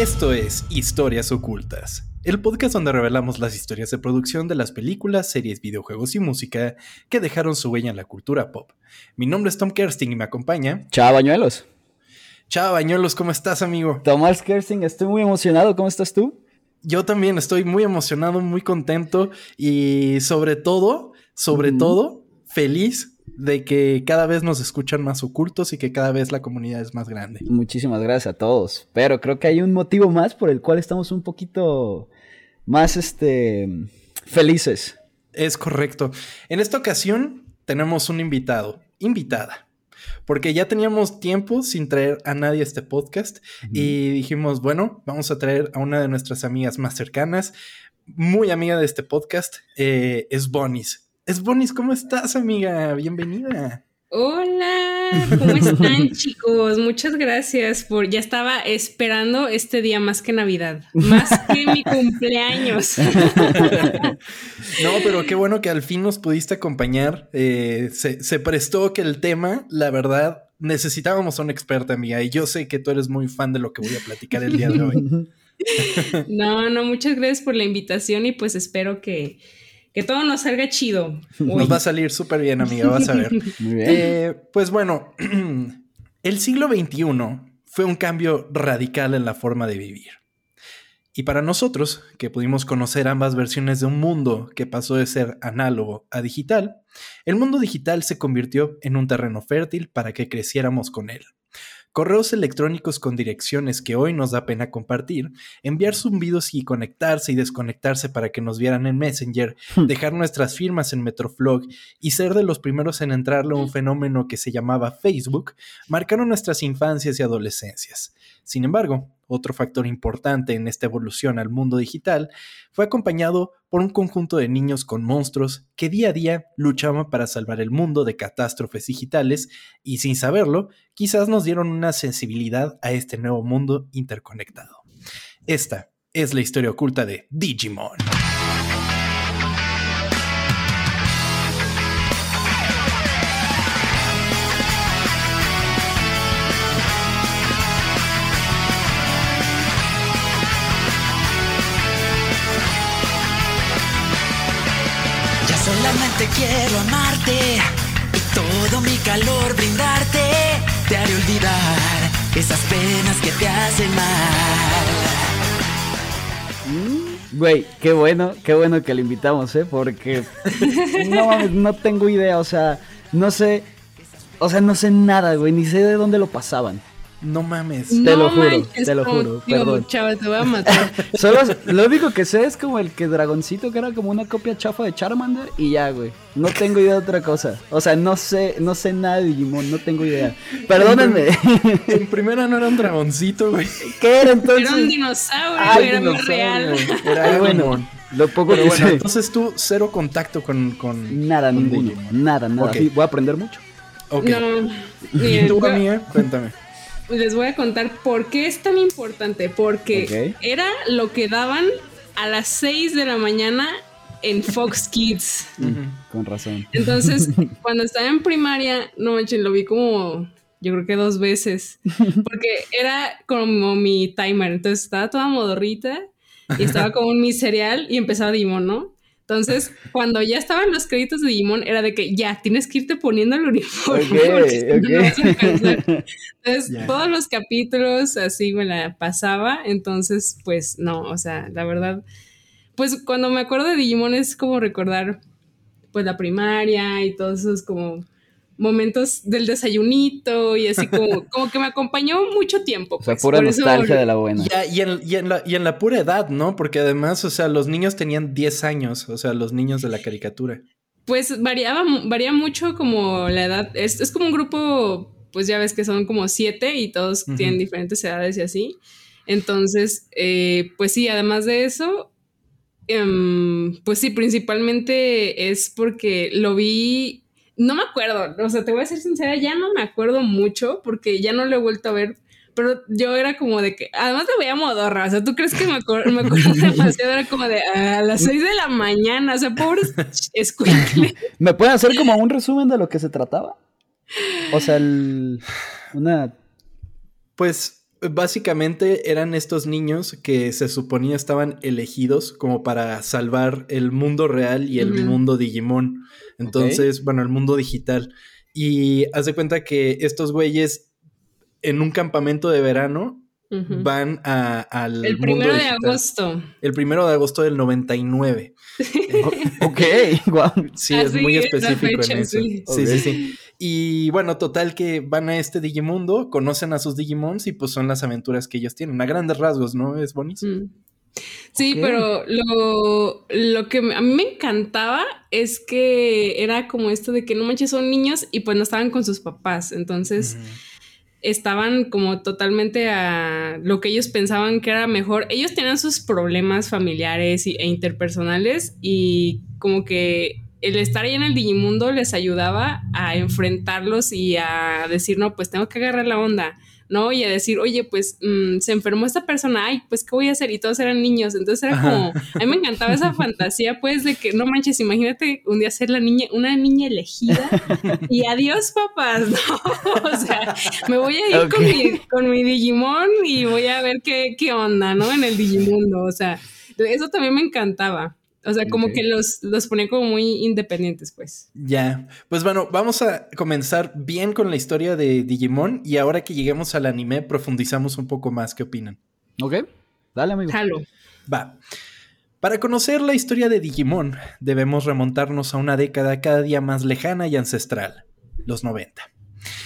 Esto es Historias Ocultas, el podcast donde revelamos las historias de producción de las películas, series, videojuegos y música que dejaron su huella en la cultura pop. Mi nombre es Tom Kersting y me acompaña. Chao, Bañuelos. Chao, Bañuelos, ¿cómo estás, amigo? Tomás Kersting, estoy muy emocionado. ¿Cómo estás tú? Yo también estoy muy emocionado, muy contento y sobre todo, sobre todo, feliz de que cada vez nos escuchan más ocultos y que cada vez la comunidad es más grande. Muchísimas gracias a todos. Pero creo que hay un motivo más por el cual estamos un poquito más este felices. Es correcto. En esta ocasión tenemos un invitado, invitada. Porque ya teníamos tiempo sin traer a nadie a este podcast y dijimos, bueno, vamos a traer a una de nuestras amigas más cercanas, muy amiga de este podcast, eh, es Bonis. Es Bonis, ¿cómo estás, amiga? Bienvenida. Hola, ¿cómo están chicos? Muchas gracias por, ya estaba esperando este día más que Navidad, más que mi cumpleaños. no, pero qué bueno que al fin nos pudiste acompañar. Eh, se, se prestó que el tema, la verdad, necesitábamos a una experta, amiga, y yo sé que tú eres muy fan de lo que voy a platicar el día de hoy. no, no, muchas gracias por la invitación y pues espero que que todo nos salga chido. Nos va a salir súper bien, amiga, vas a ver. Eh, pues bueno, el siglo XXI fue un cambio radical en la forma de vivir. Y para nosotros, que pudimos conocer ambas versiones de un mundo que pasó de ser análogo a digital, el mundo digital se convirtió en un terreno fértil para que creciéramos con él correos electrónicos con direcciones que hoy nos da pena compartir, enviar zumbidos y conectarse y desconectarse para que nos vieran en Messenger, hmm. dejar nuestras firmas en Metroflog y ser de los primeros en entrarle a un fenómeno que se llamaba Facebook, marcaron nuestras infancias y adolescencias. Sin embargo, otro factor importante en esta evolución al mundo digital fue acompañado por un conjunto de niños con monstruos que día a día luchaban para salvar el mundo de catástrofes digitales y sin saberlo, quizás nos dieron una sensibilidad a este nuevo mundo interconectado. Esta es la historia oculta de Digimon. Quiero amarte y todo mi calor brindarte. Te haré olvidar esas penas que te hacen mal. Mm, güey, qué bueno, qué bueno que le invitamos, ¿eh? Porque no, no tengo idea, o sea, no sé, o sea, no sé nada, güey, ni sé de dónde lo pasaban. No mames. Te lo juro, te lo juro. perdón. Chaval, te voy a matar. Solo lo único que sé es como el que Dragoncito, que era como una copia chafa de Charmander, y ya, güey. No tengo idea de otra cosa. O sea, no sé, no sé nada de Digimon, no tengo idea. Perdónenme. En primera no era un dragoncito, güey. ¿Qué era entonces? Era un dinosaurio, era muy real. Era bueno. Lo poco que bueno, entonces tú cero contacto con, con nada, ninguno, nada, nada. voy a aprender mucho. Ok. No, ¿Y tú? Cuéntame les voy a contar por qué es tan importante. Porque era lo que daban a las 6 de la mañana en Fox Kids. Con razón. Entonces, cuando estaba en primaria, no manches, lo vi como yo creo que dos veces. Porque era como mi timer. Entonces estaba toda modorrita y estaba como en mi cereal y empezaba Dimon, ¿no? Entonces, cuando ya estaban los créditos de Digimon, era de que ya tienes que irte poniendo el uniforme. entonces, todos los capítulos así me la pasaba. Entonces, pues no, o sea, la verdad, pues cuando me acuerdo de Digimon es como recordar pues la primaria y todos esos como momentos del desayunito y así como, como que me acompañó mucho tiempo. o sea, pues, pura nostalgia de la buena. y, en, la, y en la pura edad, ¿no? Porque además, o sea, los niños tenían 10 años, o sea, los niños de la caricatura. Pues variaba, varía mucho como la edad. Es, es como un grupo, pues ya ves que son como siete y todos tienen diferentes edades y así. Entonces, eh, pues sí, además de eso, em, pues sí, principalmente es porque lo vi no me acuerdo, o sea, te voy a ser sincera, ya no me acuerdo mucho porque ya no lo he vuelto a ver, pero yo era como de que, además te veía modorra, o sea, ¿tú crees que me, acuerdo, me acuerdo demasiado? Era como de a las 6 de la mañana, o sea, pobres escuincle. ¿Me pueden hacer como un resumen de lo que se trataba? O sea, el, una... Pues básicamente eran estos niños que se suponía estaban elegidos como para salvar el mundo real y el mundo Digimon. Entonces, bueno, el mundo digital. Y haz de cuenta que estos güeyes en un campamento de verano van a, al. El primero de agosto. El primero de agosto del 99. ok, wow. Sí, es muy específico en eso. Sí, sí, sí, Y bueno, total que van a este Digimundo, conocen a sus Digimons y pues son las aventuras que ellos tienen. A grandes rasgos, ¿no? Es buenísimo. Mm. Sí, pero lo, lo, que a mí me encantaba es que era como esto de que no manches, son niños y pues no estaban con sus papás. Entonces estaban como totalmente a lo que ellos pensaban que era mejor. Ellos tenían sus problemas familiares e interpersonales y como que el estar ahí en el Digimundo les ayudaba a enfrentarlos y a decir, no, pues tengo que agarrar la onda ¿no? Y a decir, oye, pues mm, se enfermó esta persona, ay, pues ¿qué voy a hacer? Y todos eran niños, entonces era como, a mí me encantaba esa fantasía, pues, de que, no manches, imagínate un día ser la niña, una niña elegida y adiós, papás, ¿no? o sea, me voy a ir con, mi, con mi Digimon y voy a ver qué, qué onda, ¿no? En el Digimundo, o sea, eso también me encantaba. O sea, como que los, los ponía como muy independientes, pues. Ya. Pues bueno, vamos a comenzar bien con la historia de Digimon y ahora que lleguemos al anime profundizamos un poco más. ¿Qué opinan? Ok. Dale, amigo. Va. Para conocer la historia de Digimon, debemos remontarnos a una década cada día más lejana y ancestral, los 90.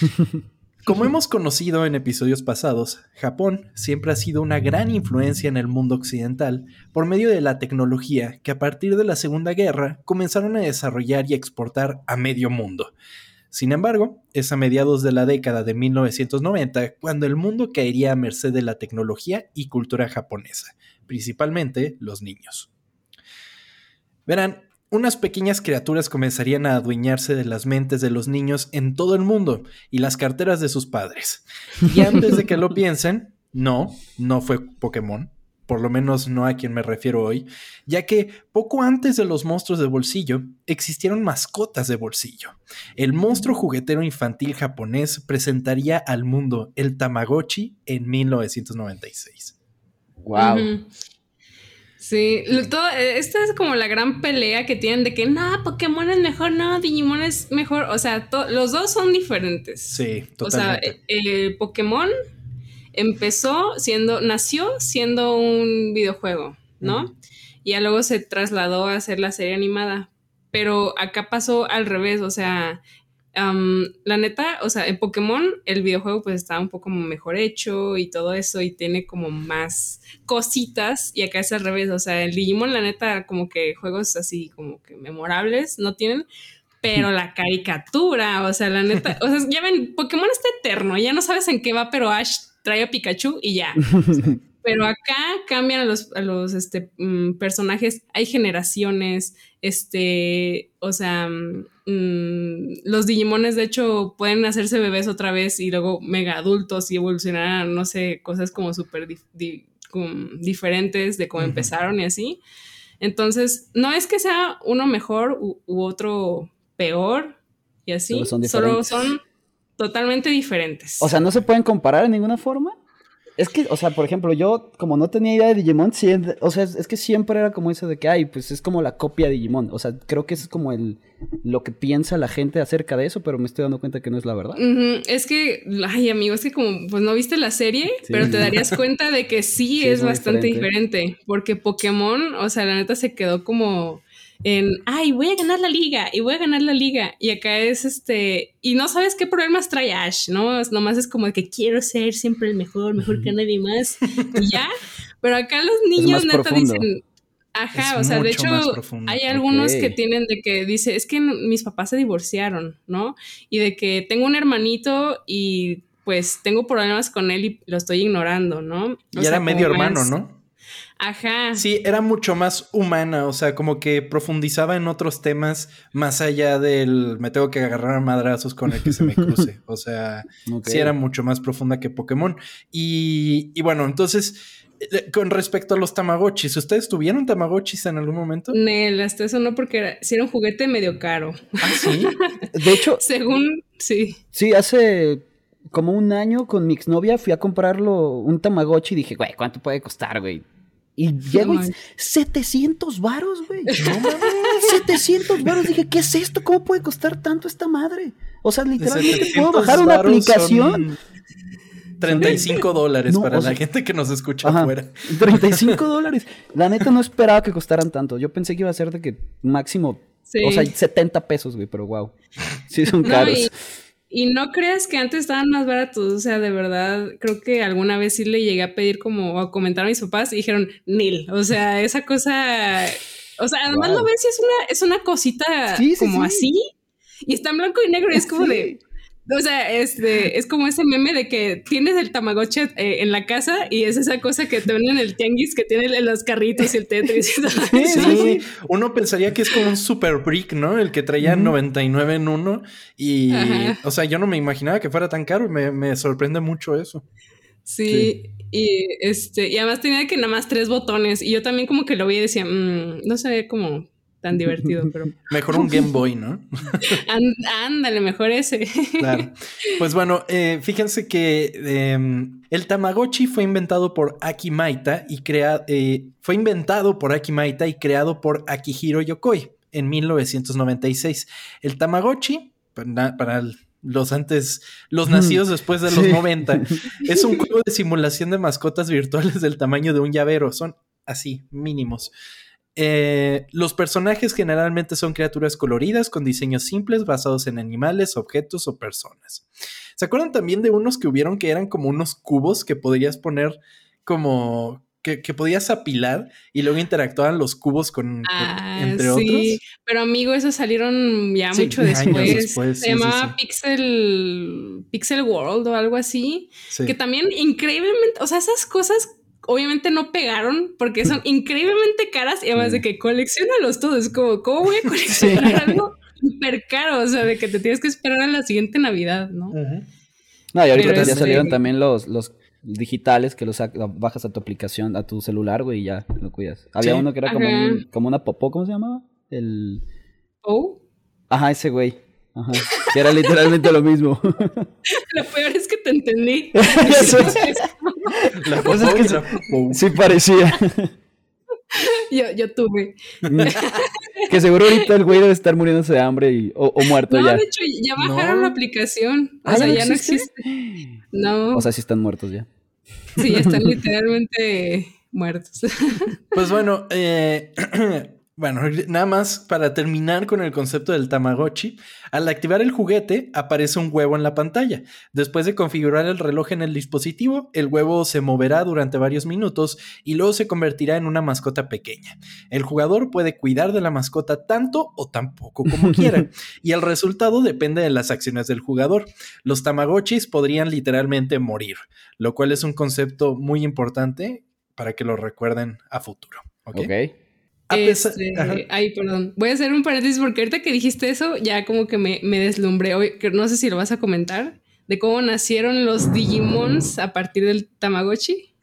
Como hemos conocido en episodios pasados, Japón siempre ha sido una gran influencia en el mundo occidental por medio de la tecnología que a partir de la Segunda Guerra comenzaron a desarrollar y exportar a medio mundo. Sin embargo, es a mediados de la década de 1990 cuando el mundo caería a merced de la tecnología y cultura japonesa, principalmente los niños. Verán, unas pequeñas criaturas comenzarían a adueñarse de las mentes de los niños en todo el mundo y las carteras de sus padres. Y antes de que lo piensen, no, no fue Pokémon, por lo menos no a quien me refiero hoy, ya que poco antes de los monstruos de bolsillo existieron mascotas de bolsillo. El monstruo juguetero infantil japonés presentaría al mundo el Tamagotchi en 1996. Wow. Sí, todo, eh, esta es como la gran pelea que tienen de que no, Pokémon es mejor, no, Digimon es mejor. O sea, los dos son diferentes. Sí, totalmente. O sea, eh, el Pokémon empezó siendo, nació siendo un videojuego, ¿no? Y ya luego se trasladó a hacer la serie animada. Pero acá pasó al revés, o sea, la neta, o sea, en Pokémon el videojuego pues está un poco mejor hecho y todo eso y tiene como más cositas y acá es al revés, o sea, el Digimon la neta como que juegos así como que memorables no tienen, pero la caricatura, o sea, la neta, o sea, ya ven, Pokémon está eterno, ya no sabes en qué va, pero Ash trae a Pikachu y ya. Pero acá cambian a los, a los este, mm, personajes, hay generaciones, este, o sea, mm, los Digimones de hecho pueden hacerse bebés otra vez y luego mega adultos y evolucionar a, no sé, cosas como súper diferentes de cómo empezaron y así. Entonces, no es que sea uno mejor u, otro peor y así, solo son totalmente diferentes. O sea, ¿no se pueden comparar en ninguna forma? Es que, o sea, por ejemplo, yo como no tenía idea de Digimon, o sea, es, que siempre era como eso de que, ay, pues es como la copia de Digimon. O sea, creo que es como el lo que piensa la gente acerca de eso, pero me estoy dando cuenta que no es la verdad. Es que, ay, amigo, es que como, pues no viste la serie, pero te darías cuenta de que sí, es, bastante diferente. Porque Pokémon, o sea, la neta se quedó como en, ay, voy a ganar la liga y voy a ganar la liga. Y acá es este, y no sabes qué problemas trae Ash, ¿no? Nomás es como que quiero ser siempre el mejor, mejor que nadie más. Y ya. Pero acá los niños neta dicen, ajá, o sea, de hecho, hay algunos que tienen de que dice, es que mis papás se divorciaron, ¿no? Y de que tengo un hermanito y pues tengo problemas con él y lo estoy ignorando, ¿no? y era medio hermano, ¿no? Ajá. Sí, era mucho más humana, o sea, como que profundizaba en otros temas más allá del me tengo que agarrar a madrazos con el que se me cruce. O sea, sí era mucho más profunda que Pokémon. Y, y bueno, entonces, eh, con respecto a los Tamagotchis, ¿ustedes tuvieron Tamagotchis en algún momento? No, hasta eso no, porque era, era un juguete medio caro. Ah, sí. de hecho, según, sí. Sí, hace como un año con mi exnovia fui a comprarlo un Tamagotchi y dije, güey, ¿cuánto puede costar, güey? Y llego y 700 varos, güey. No mames. 700 varos. Dije, ¿qué es esto? ¿Cómo puede costar tanto esta madre? O sea, literalmente puedo bajar una aplicación. 35 dólares para la gente que nos escucha afuera. 35 dólares. La neta no esperaba que costaran tanto. Yo pensé que iba a ser de que máximo, o sea, 70 pesos, güey, pero wow. Sí, son caros. Y no creas que antes estaban más baratos, o sea, de verdad, creo que alguna vez sí le llegué a pedir como, a comentar a mis papás y dijeron, nil, o sea, esa cosa, o sea, además lo ves y es una, es una cosita como así, y está en blanco y negro y es como de, o sea, este, es como ese meme de que tienes el Tamagotchi eh, en la casa y es esa cosa que te ven en el tianguis que tiene los carritos y el Tetris. Sí, uno pensaría que es como un super brick, ¿no? El que traía 99 en uno. Y, o sea, yo no me imaginaba que fuera tan caro. Me, me sorprende mucho eso. Sí, y este, y además tenía que nada más tres botones. Y yo también como que lo vi y decía, mm, no sé cómo tan divertido, pero... Mejor un Game Boy, ¿no? ándale, mejor ese. claro. Pues bueno, eh, fíjense que em, el Tamagotchi fue inventado por Akimaita y crea, eh, fue inventado por Akimaita y creado por Akihiro Yokoi en 1996. El Tamagotchi, para, los antes, los nacidos después de los 90, es un juego de simulación de mascotas virtuales del tamaño de un llavero. Son así, mínimos. Eh, los personajes generalmente son criaturas coloridas con diseños simples basados en animales, objetos o personas. ¿Se acuerdan también de unos que hubieron que eran como unos cubos que podrías poner como que, podías apilar y luego interactuaban los cubos con, ah, entre sí. Pero amigo, esos salieron ya mucho después. Se llamaba Pixel Pixel World o algo así. Que también increíblemente, o sea, esas cosas obviamente no pegaron porque son increíblemente caras y además de que coleccionalos todos. Como, ¿cómo voy a coleccionar algo súper caro? O sea, de que te tienes que esperar a la siguiente Navidad, ¿no? No, y ahorita ya salieron también los, los digitales que los bajas a tu aplicación, a tu celular, güey, y ya lo cuidas. Había uno que era como, como una popó, ¿cómo se llamaba? El... ¿Oh? Ajá, ese güey. Ajá. Que era literalmente lo mismo. Lo peor es que te entendí. La cosa es que sí, parecía. Yo, yo tuve. que seguro ahorita el güey debe estar muriéndose de hambre y, o, muerto ya. No, de hecho, ya bajaron la aplicación. O ah, sea, ya no existe. No. O sea, sí están muertos ya. Sí, ya están literalmente muertos. Pues bueno, eh, bueno, nada más para terminar con el concepto del Tamagotchi, al activar el juguete aparece un huevo en la pantalla. Después de configurar el reloj en el dispositivo, el huevo se moverá durante varios minutos y luego se convertirá en una mascota pequeña. El jugador puede cuidar de la mascota tanto o tan poco como quiera, y el resultado depende de las acciones del jugador. Los Tamagotchis podrían literalmente morir, lo cual es un concepto muy importante para que lo recuerden a futuro. ¿Ok? Este, ay, perdón. Voy a hacer un paréntesis porque ahorita que dijiste eso, ya como que me, me deslumbré. Hoy, que no sé si lo vas a comentar, de cómo nacieron los Digimons a partir del Tamagotchi.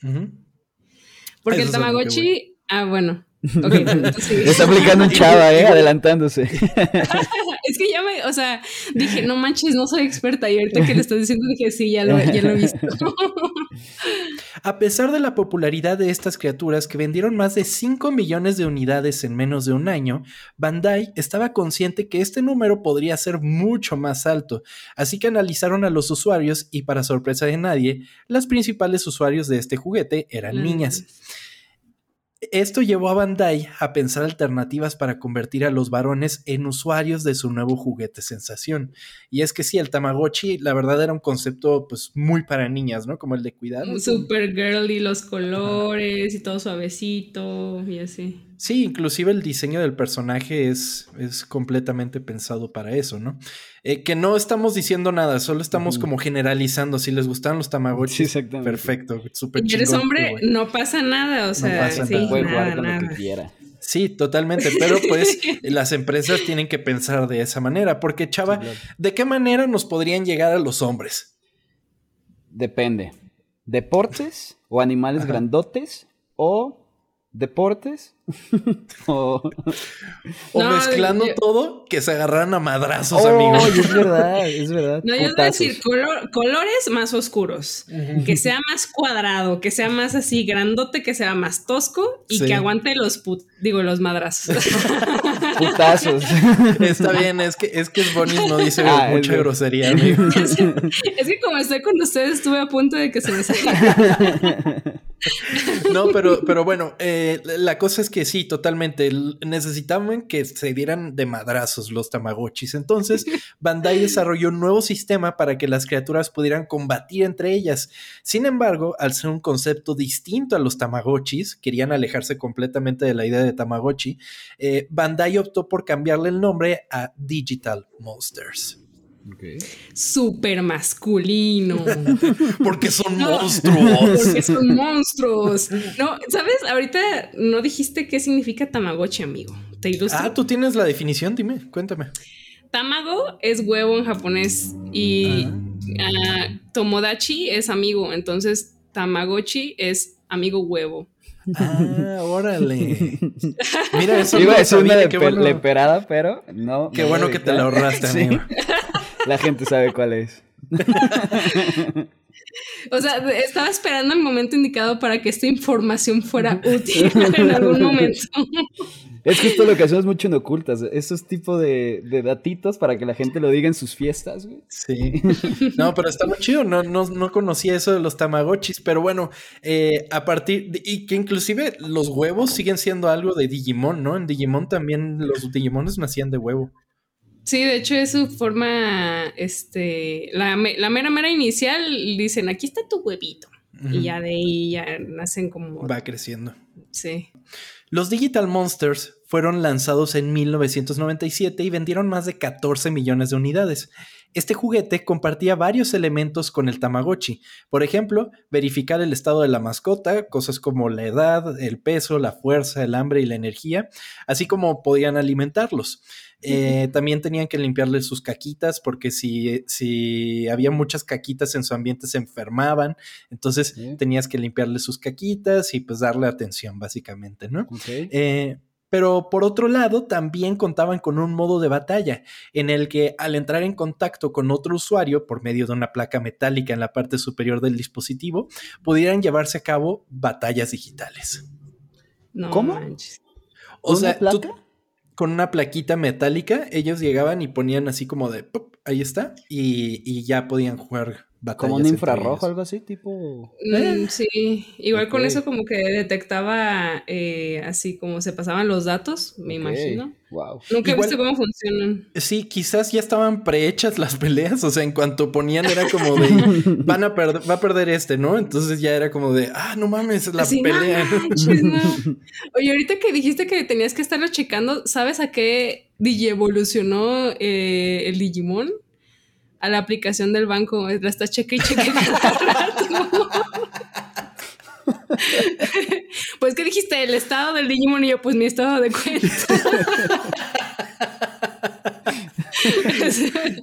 Porque el Tamagotchi. Ah, bueno. Está aplicando un chava, ¿eh? Adelantándose. es que ya me, o sea, dije, no manches, no soy experta. Y ahorita que le estás diciendo, dije, sí, ya lo, ya lo he visto. A pesar de la popularidad de estas criaturas que vendieron más de 5 millones de unidades en menos de un año, Bandai estaba consciente que este número podría ser mucho más alto, así que analizaron a los usuarios y para sorpresa de nadie, las principales usuarios de este juguete eran niñas. Esto llevó a Bandai a pensar alternativas para convertir a los varones en usuarios de su nuevo juguete sensación. Y es que sí, el Tamagotchi, la verdad, era un concepto pues muy para niñas, ¿no? Como el de cuidar. Super girly, los colores y todo suavecito y así. Sí, inclusive el diseño del personaje es, es completamente pensado para eso, ¿no? Eh, que no estamos diciendo nada, solo estamos como generalizando. Si les gustan los Tamagotchi, perfecto, súper Si eres hombre, no pasa nada, o sea, sí, Sí, totalmente, pero pues las empresas tienen que pensar de esa manera, porque chava, ¿de qué manera nos podrían llegar a los hombres? Depende. ¿Deportes o animales grandotes o deportes o, mezclando todo que se agarran a madrazos, oh, amigos. Es verdad, es verdad. No, yo voy a decir colores más oscuros, que sea más cuadrado, que sea más así grandote, que sea más tosco y que aguante los put digo los madrazos. Putazos. Está bien, es que es que Bonnie no dice ah, mucha grosería, amigo. Es, es, que como estoy con ustedes, estuve a punto de que se me salga. No, pero, pero bueno, eh, la cosa es que sí, totalmente. Necesitaban que se dieran de madrazos los Tamagotchis. Entonces, Bandai desarrolló un nuevo sistema para que las criaturas pudieran combatir entre ellas. Sin embargo, al ser un concepto distinto a los Tamagotchis, querían alejarse completamente de la idea de Tamagotchi, eh, Bandai optó por cambiarle el nombre a Digital Monsters. Super masculino. porque son monstruos. Porque son monstruos. No, ¿sabes? Ahorita no dijiste qué significa Tamagotchi, amigo. ¿Te ilustra? Ah, tú tienes la definición, dime, cuéntame. Tamago es huevo en japonés y ah. Ah, Tomodachi es amigo, entonces Tamagotchi es amigo huevo. Ah, órale. Mira, eso Iba a una leperada, pero no. Qué bueno que te la ahorraste, amigo. La gente sabe cuál es. O sea, estaba esperando el momento indicado para que esta información fuera útil en algún momento. Es que esto lo que hacemos mucho en ocultas, esos tipos de, datitos para que la gente lo diga en sus fiestas, güey. Sí. No, pero está muy chido. No, no, conocía eso de los tamagotchis, pero bueno, eh, a partir de, y que inclusive los huevos siguen siendo algo de Digimon, ¿no? En Digimon también los Digimones nacían de huevo. Sí, de hecho es su forma, este, la, la mera mera inicial, dicen, aquí está tu huevito. Y ya de ahí ya nacen como... Va creciendo. Sí. Los Digital Monsters fueron lanzados en 1997 y vendieron más de 14 millones de unidades. Este juguete compartía varios elementos con el Tamagotchi. Por ejemplo, verificar el estado de la mascota, cosas como la edad, el peso, la fuerza, el hambre y la energía, así como podían alimentarlos. Eh, también tenían que limpiarle sus caquitas porque si, si, había muchas caquitas en su ambiente se enfermaban, entonces tenías que limpiarle sus caquitas y pues darle atención básicamente, ¿no? Eh, pero por otro lado, también contaban con un modo de batalla, en el que al entrar en contacto con otro usuario por medio de una placa metálica en la parte superior del dispositivo, pudieran llevarse a cabo batallas digitales. ¿Cómo? O sea, con una plaquita metálica, ellos llegaban y ponían así como de, ahí está, y, y ya podían jugar como un infrarrojo, algo así, tipo. Mm, ¿Eh? Sí, igual con eso como que detectaba eh, así como se pasaban los datos, me imagino. Wow. Nunca he visto cómo funcionan. Sí, quizás ya estaban prehechas las peleas, o sea, en cuanto ponían era como de van a perder, va a perder este, ¿no? Entonces ya era como de, ah, no mames, la pelea. Oye, ahorita que dijiste que tenías que estarlo checando, ¿sabes a qué digievolucionó eh, el Digimon? A la aplicación del banco, la está cheque y cheque pues, ¿qué dijiste? ¿El estado del Digimon? Y yo, pues, mi estado de cuenta.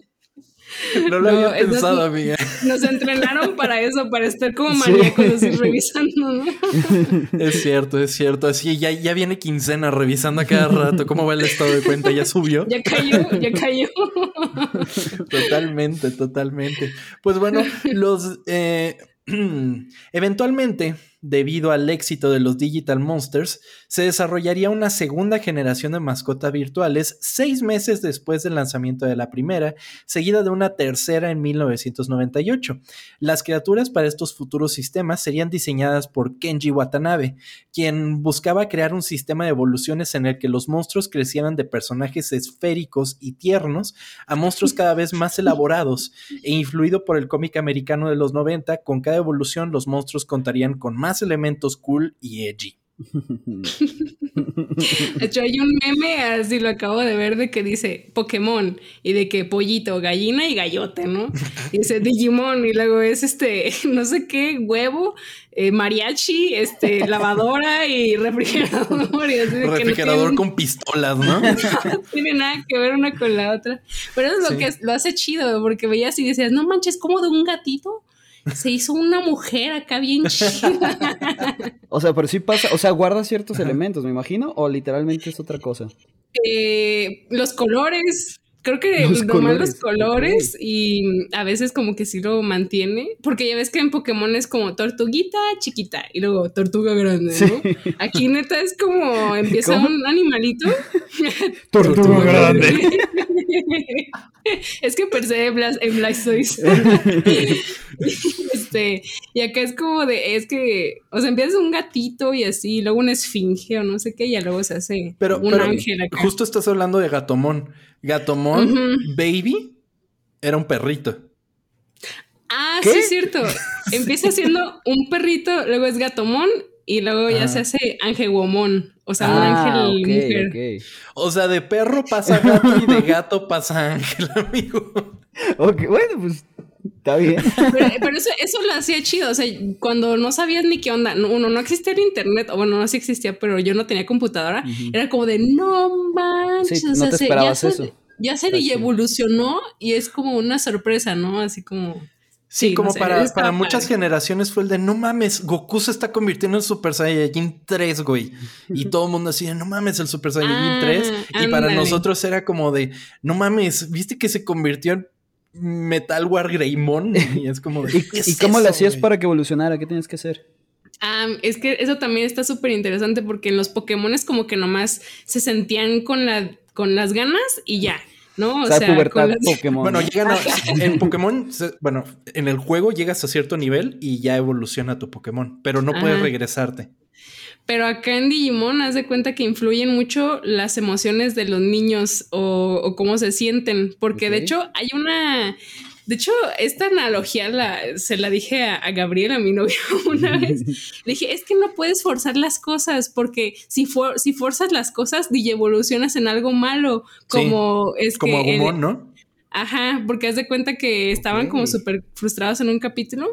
No lo había pensado, amiga. Nos entrenaron para eso, para estar como maníacos así revisando, ¿no? Es cierto, es cierto. Así ya, ya viene quincena revisando a cada rato cómo va el estado de cuenta. Ya subió. Ya cayó, ya cayó. Totalmente, totalmente. Pues bueno, los eh, eventualmente debido al éxito de los Digital Monsters, se desarrollaría una segunda generación de mascotas virtuales seis meses después del lanzamiento de la primera, seguida de una tercera en 1998. Las criaturas para estos futuros sistemas serían diseñadas por Kenji Watanabe, quien buscaba crear un sistema de evoluciones en el que los monstruos crecieran de personajes esféricos y tiernos a monstruos cada vez más elaborados, e influido por el cómic americano de los 90, con cada evolución los monstruos contarían con más elementos cool y edgy. De hecho, hay un meme, así lo acabo de ver, de que dice Pokémon y de que pollito, gallina y gallote, ¿no? Y dice Digimon y luego es este, no sé qué, huevo, eh, mariachi, este, lavadora y refrigerador. refrigerador con pistolas, ¿no? no tiene nada que ver una con la otra. Pero es lo que lo hace chido, porque veías y decías, no manches, como de un gatito se hizo una mujer acá bien chida. o sea, pero sí pasa, o sea, guarda ciertos elementos, me imagino, o literalmente es otra cosa. Eh, los colores, creo que los colores, los colores y a veces como que sí lo mantiene, porque ya ves que en Pokémon es como tortuguita chiquita y luego tortuga grande, ¿no? Aquí neta es como empieza un animalito. tortuga grande. es que pensé en Blastoise. este, y acá es como de, es que, o sea, empieza un gatito y así, luego una esfinge o no sé qué, y luego se hace un ángel acá. Justo estás hablando de Gatomón. Gatomón Baby era un perrito. Ah, sí, es cierto. Empieza siendo un perrito, luego es Gatomón y luego ya se hace Ángel Guomón. O sea, un ah, ángel mujer. O sea, de perro pasa gato y de gato pasa ángel, amigo. Ok, bueno, pues Está bien. Pero, eso, eso, lo hacía chido. O sea, cuando no sabías ni qué onda, uno no existía el internet, o bueno, no sí existía, pero yo no tenía computadora, era como de no manches. o sea, ya Se, ya se evolucionó y es como una sorpresa, ¿no? Así como. Sí, como para, para muchas generaciones fue el de no mames, Goku se está convirtiendo en Super Saiyajin 3, güey. Y todo el mundo decía, no mames, el Super Saiyajin 3. Ah, y para nosotros era como de, no mames, viste que se convirtió en Metal War Greymon. Y es como. ¿Y, cómo le hacías para que evolucionara? ¿Qué tienes que hacer? es que eso también está súper interesante porque en los Pokémon es como que nomás se sentían con, la, con las ganas y ya. ¿no? O, sea, Pokémon. Bueno, llegan en Pokémon, bueno, en el juego llegas a cierto nivel y ya evoluciona tu Pokémon, pero no puedes regresarte. Pero acá en Digimon, haz de cuenta que influyen mucho las emociones de los niños o, cómo se sienten. Porque de hecho, hay una. De hecho, esta analogía la, se la dije a, Gabriel, a mi novio, una vez. Le dije, es que no puedes forzar las cosas, porque si, for, si forzas las cosas, evolucionas en algo malo. Como es como Agumon, ¿no? Ajá, porque haz de cuenta que estaban como súper frustrados en un capítulo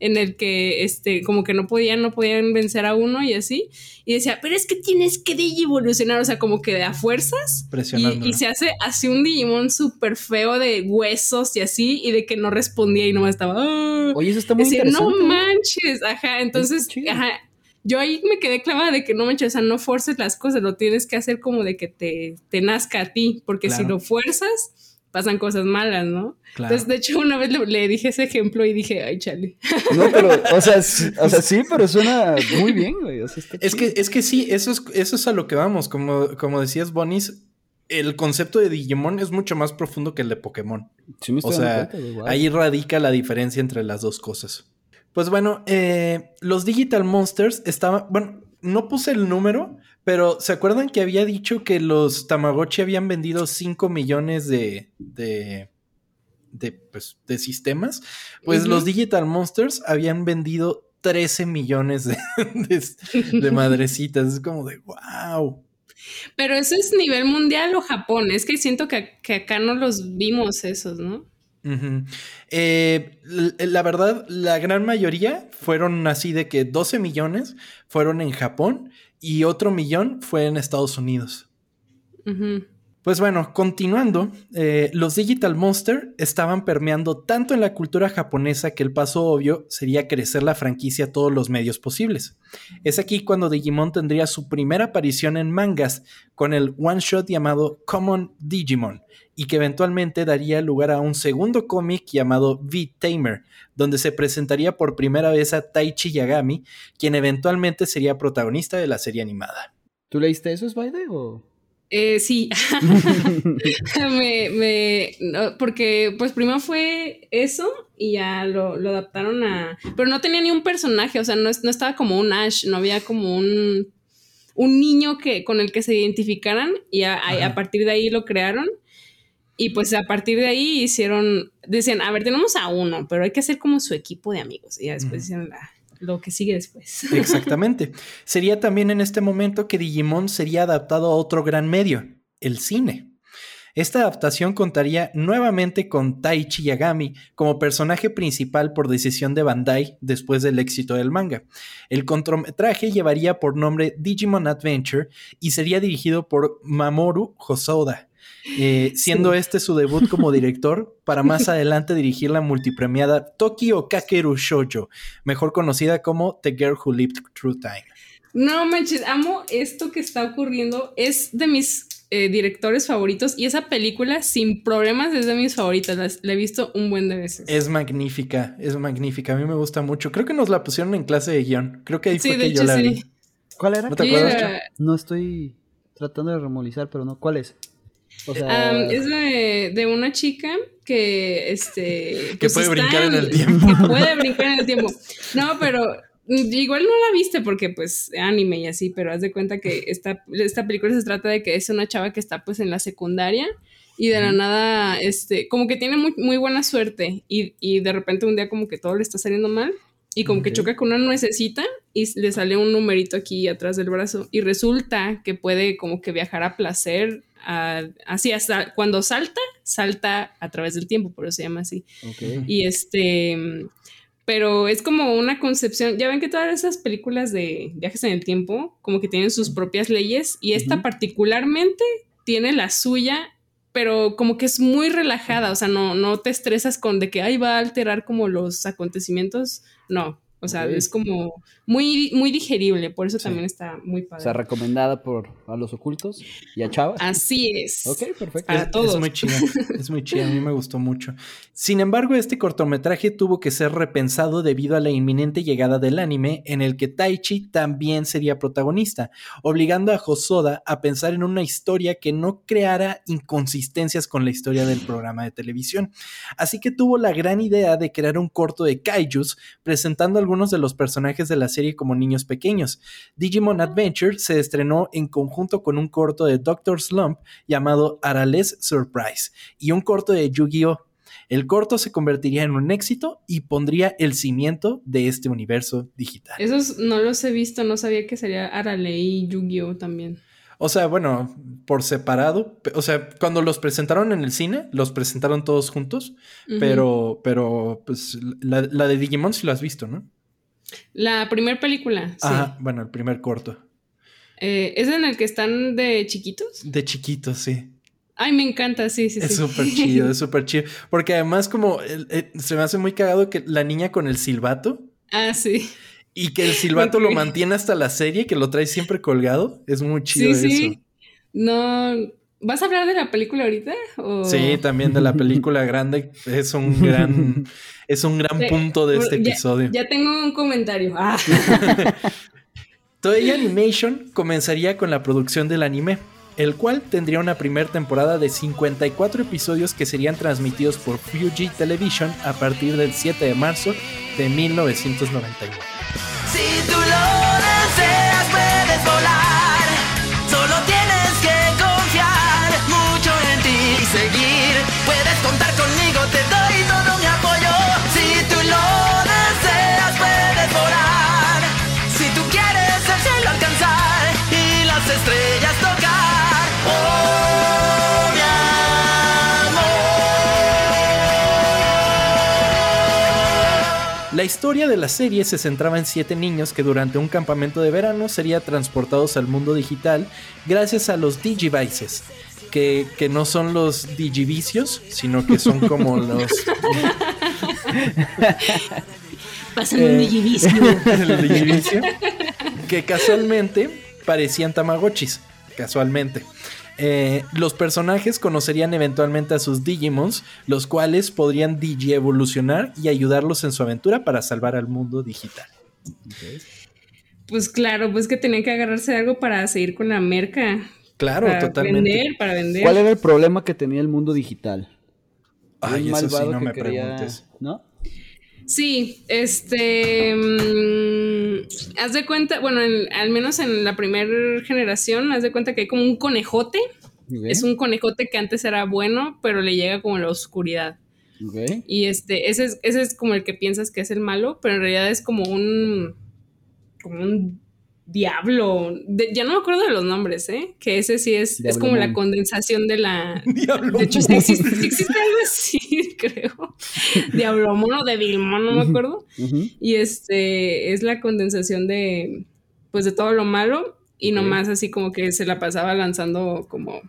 en el que este como que no podían no podían vencer a uno y así. Y decía pero es que tienes que evolucionar o sea como que de a fuerzas y, se hace así un Digimon súper feo de huesos y así y de que no respondía y no estaba ah". oye eso está muy interesante no manches ajá entonces ajá yo ahí me quedé clavada de que no manches, o sea, no forces las cosas, lo tienes que hacer como de que te, te nazca a ti, porque si lo fuerzas, pasan cosas malas, ¿no? Entonces, de hecho, una vez le, dije ese ejemplo y dije, ay, chale. No, pero, o sea, o sea sí, pero suena muy bien, güey. es, que, es que sí, eso es, eso es a lo que vamos. Como, como decías, Bonis, el concepto de Digimon es mucho más profundo que el de Pokémon. Sí, me estoy o sea, ahí radica la diferencia entre las dos cosas. Pues bueno, eh, los Digital Monsters estaban, bueno, no puse el número, pero ¿se acuerdan que había dicho que los Tamagotchi habían vendido 5 millones de, de, de, pues, de sistemas? Pues los Digital Monsters habían vendido 13 millones de, de, madrecitas. Es como de wow. Pero eso es nivel mundial o Japón. Es que siento que, que acá no los vimos esos, ¿no? Eh, la verdad, la gran mayoría fueron así de que 12 millones fueron en Japón y otro millón fue en Estados Unidos. Pues bueno, continuando, eh, los Digital Monster estaban permeando tanto en la cultura japonesa que el paso obvio sería crecer la franquicia a todos los medios posibles. Es aquí cuando Digimon tendría su primera aparición en mangas con el one shot llamado Common Digimon y que eventualmente daría lugar a un segundo cómic llamado V-Tamer, donde se presentaría por primera vez a Taichi Yagami, quien eventualmente sería protagonista de la serie animada. ¿Tú leíste eso, Spider? O? Eh, sí, me, porque pues primero fue eso y ya lo, adaptaron a... Pero no tenía ni un personaje, o sea, no, no estaba como un Ash, no había como un, un niño que, con el que se identificaran y a, a, partir de ahí lo crearon. Y pues a partir de ahí hicieron, decían, a ver, tenemos a uno, pero hay que hacer como su equipo de amigos. Y ya después hicieron la, lo que sigue después. Exactamente. sería también en este momento que Digimon sería adaptado a otro gran medio, el cine. Esta adaptación contaría nuevamente con Taichi Yagami como personaje principal por decisión de Bandai después del éxito del manga. El cortometraje llevaría por nombre Digimon Adventure y sería dirigido por Mamoru Hosoda. Eh, siendo este su debut como director, para más adelante dirigir la multipremiada Tokyo Kakeru Shoujo, mejor conocida como The Girl Who Lived Through Time. No manches, amo esto que está ocurriendo. Es de mis eh, directores favoritos y esa película sin problemas es de mis favoritas. la he visto un buen de veces. Es magnífica, es magnífica. A mí me gusta mucho. Creo que nos la pusieron en clase de guion. Creo que ahí fue que yo la vi. ¿Cuál era? ¿No te acuerdas? No estoy tratando de remolizar, pero no. ¿Cuál es? O sea... es de, una chica que este que pues puede brincar en el tiempo. Que puede brincar en el tiempo. No, pero Igual no la viste porque pues anime y así, pero haz de cuenta que esta, esta película se trata de que es una chava que está pues en la secundaria y de la nada, este, como que tiene muy, muy buena suerte y, y, de repente un día como que todo le está saliendo mal y como que choca con una nuececita y le sale un numerito aquí atrás del brazo y resulta que puede como que viajar a placer así hasta cuando salta, salta a través del tiempo, por eso se llama así. Y este pero es como una concepción, ya ven que todas esas películas de viajes en el tiempo como que tienen sus propias leyes y esta particularmente tiene la suya, pero como que es muy relajada, o sea, no, no te estresas con de que ahí va a alterar como los acontecimientos, no, o sea, es como muy, muy digerible, por eso también está muy padre. O sea, recomendada por a los ocultos y a chavas. Así es. Ok, perfecto. A todos. Es muy chido, es muy chido, a mí me gustó mucho. Sin embargo, este cortometraje tuvo que ser repensado debido a la inminente llegada del anime en el que Taichi también sería protagonista, obligando a Hosoda a pensar en una historia que no creara inconsistencias con la historia del programa de televisión. Así que tuvo la gran idea de crear un corto de kaijus presentando algunos de los personajes de la serie como niños pequeños. Digimon Adventure se estrenó en conjunto con un corto de Doctor Slump llamado Arales Surprise y un corto de Yu-Gi-Oh! El corto se convertiría en un éxito y pondría el cimiento de este universo digital. Esos no los he visto, no sabía que sería Arale y Yu-Gi-Oh! también. O sea, bueno, por separado. O sea, cuando los presentaron en el cine, los presentaron todos juntos. Pero, pero, pues, la, de Digimon sí lo has visto, ¿no? La primera película. Ajá, bueno, el primer corto. Eh, ¿Es en el que están de chiquitos? De chiquitos, sí. Ay, me encanta, sí, sí, es sí. Es súper chido, es súper chido. Porque además, como se me hace muy cagado que la niña con el silbato. Ah, sí. Y que el silbato lo mantiene hasta la serie, que lo trae siempre colgado. Es muy chido sí, eso. Sí. No. ¿Vas a hablar de la película ahorita? Sí, también de la película grande. Es un gran, es un gran punto de este episodio. Ya tengo un comentario. Ah. Toei Animation comenzaría con la producción del anime, el cual tendría una primera temporada de 54 episodios que serían transmitidos por Fuji Television a partir del 7 de marzo de 1991. Si tú lo deseas, puedes volar. La historia de la serie se centraba en siete niños que durante un campamento de verano serían transportados al mundo digital gracias a los Digivices, que, que no son los Digivicios, sino que son como los... Pasan un eh, Digivicio. el Digivicio. Que casualmente parecían Tamagotchis, casualmente. Eh, los personajes conocerían eventualmente a sus Digimons, los cuales podrían Digi-evolucionar y ayudarlos en su aventura para salvar al mundo digital. Pues claro, pues que tenían que agarrarse de algo para seguir con la merca. Claro, para totalmente. Vender, para vender. ¿Cuál era el problema que tenía el mundo digital? Ay, eso sí, no me preguntes. ¿No? Sí, este. Mm, haz de cuenta, bueno, al menos en la primera generación, haz de cuenta que hay como un conejote. Es un conejote que antes era bueno, pero le llega como la oscuridad. Y este, ese es, ese es como el que piensas que es el malo, pero en realidad es como un. como un Diablo. ya no me acuerdo de los nombres, ¿eh? Que ese sí es, es como la condensación de la. Diablo. De hecho, existe, existe, algo así, creo. Diablo mono, Devilmon, no me acuerdo. Y este es la condensación de. Pues de todo lo malo. Y nomás así como que se la pasaba lanzando como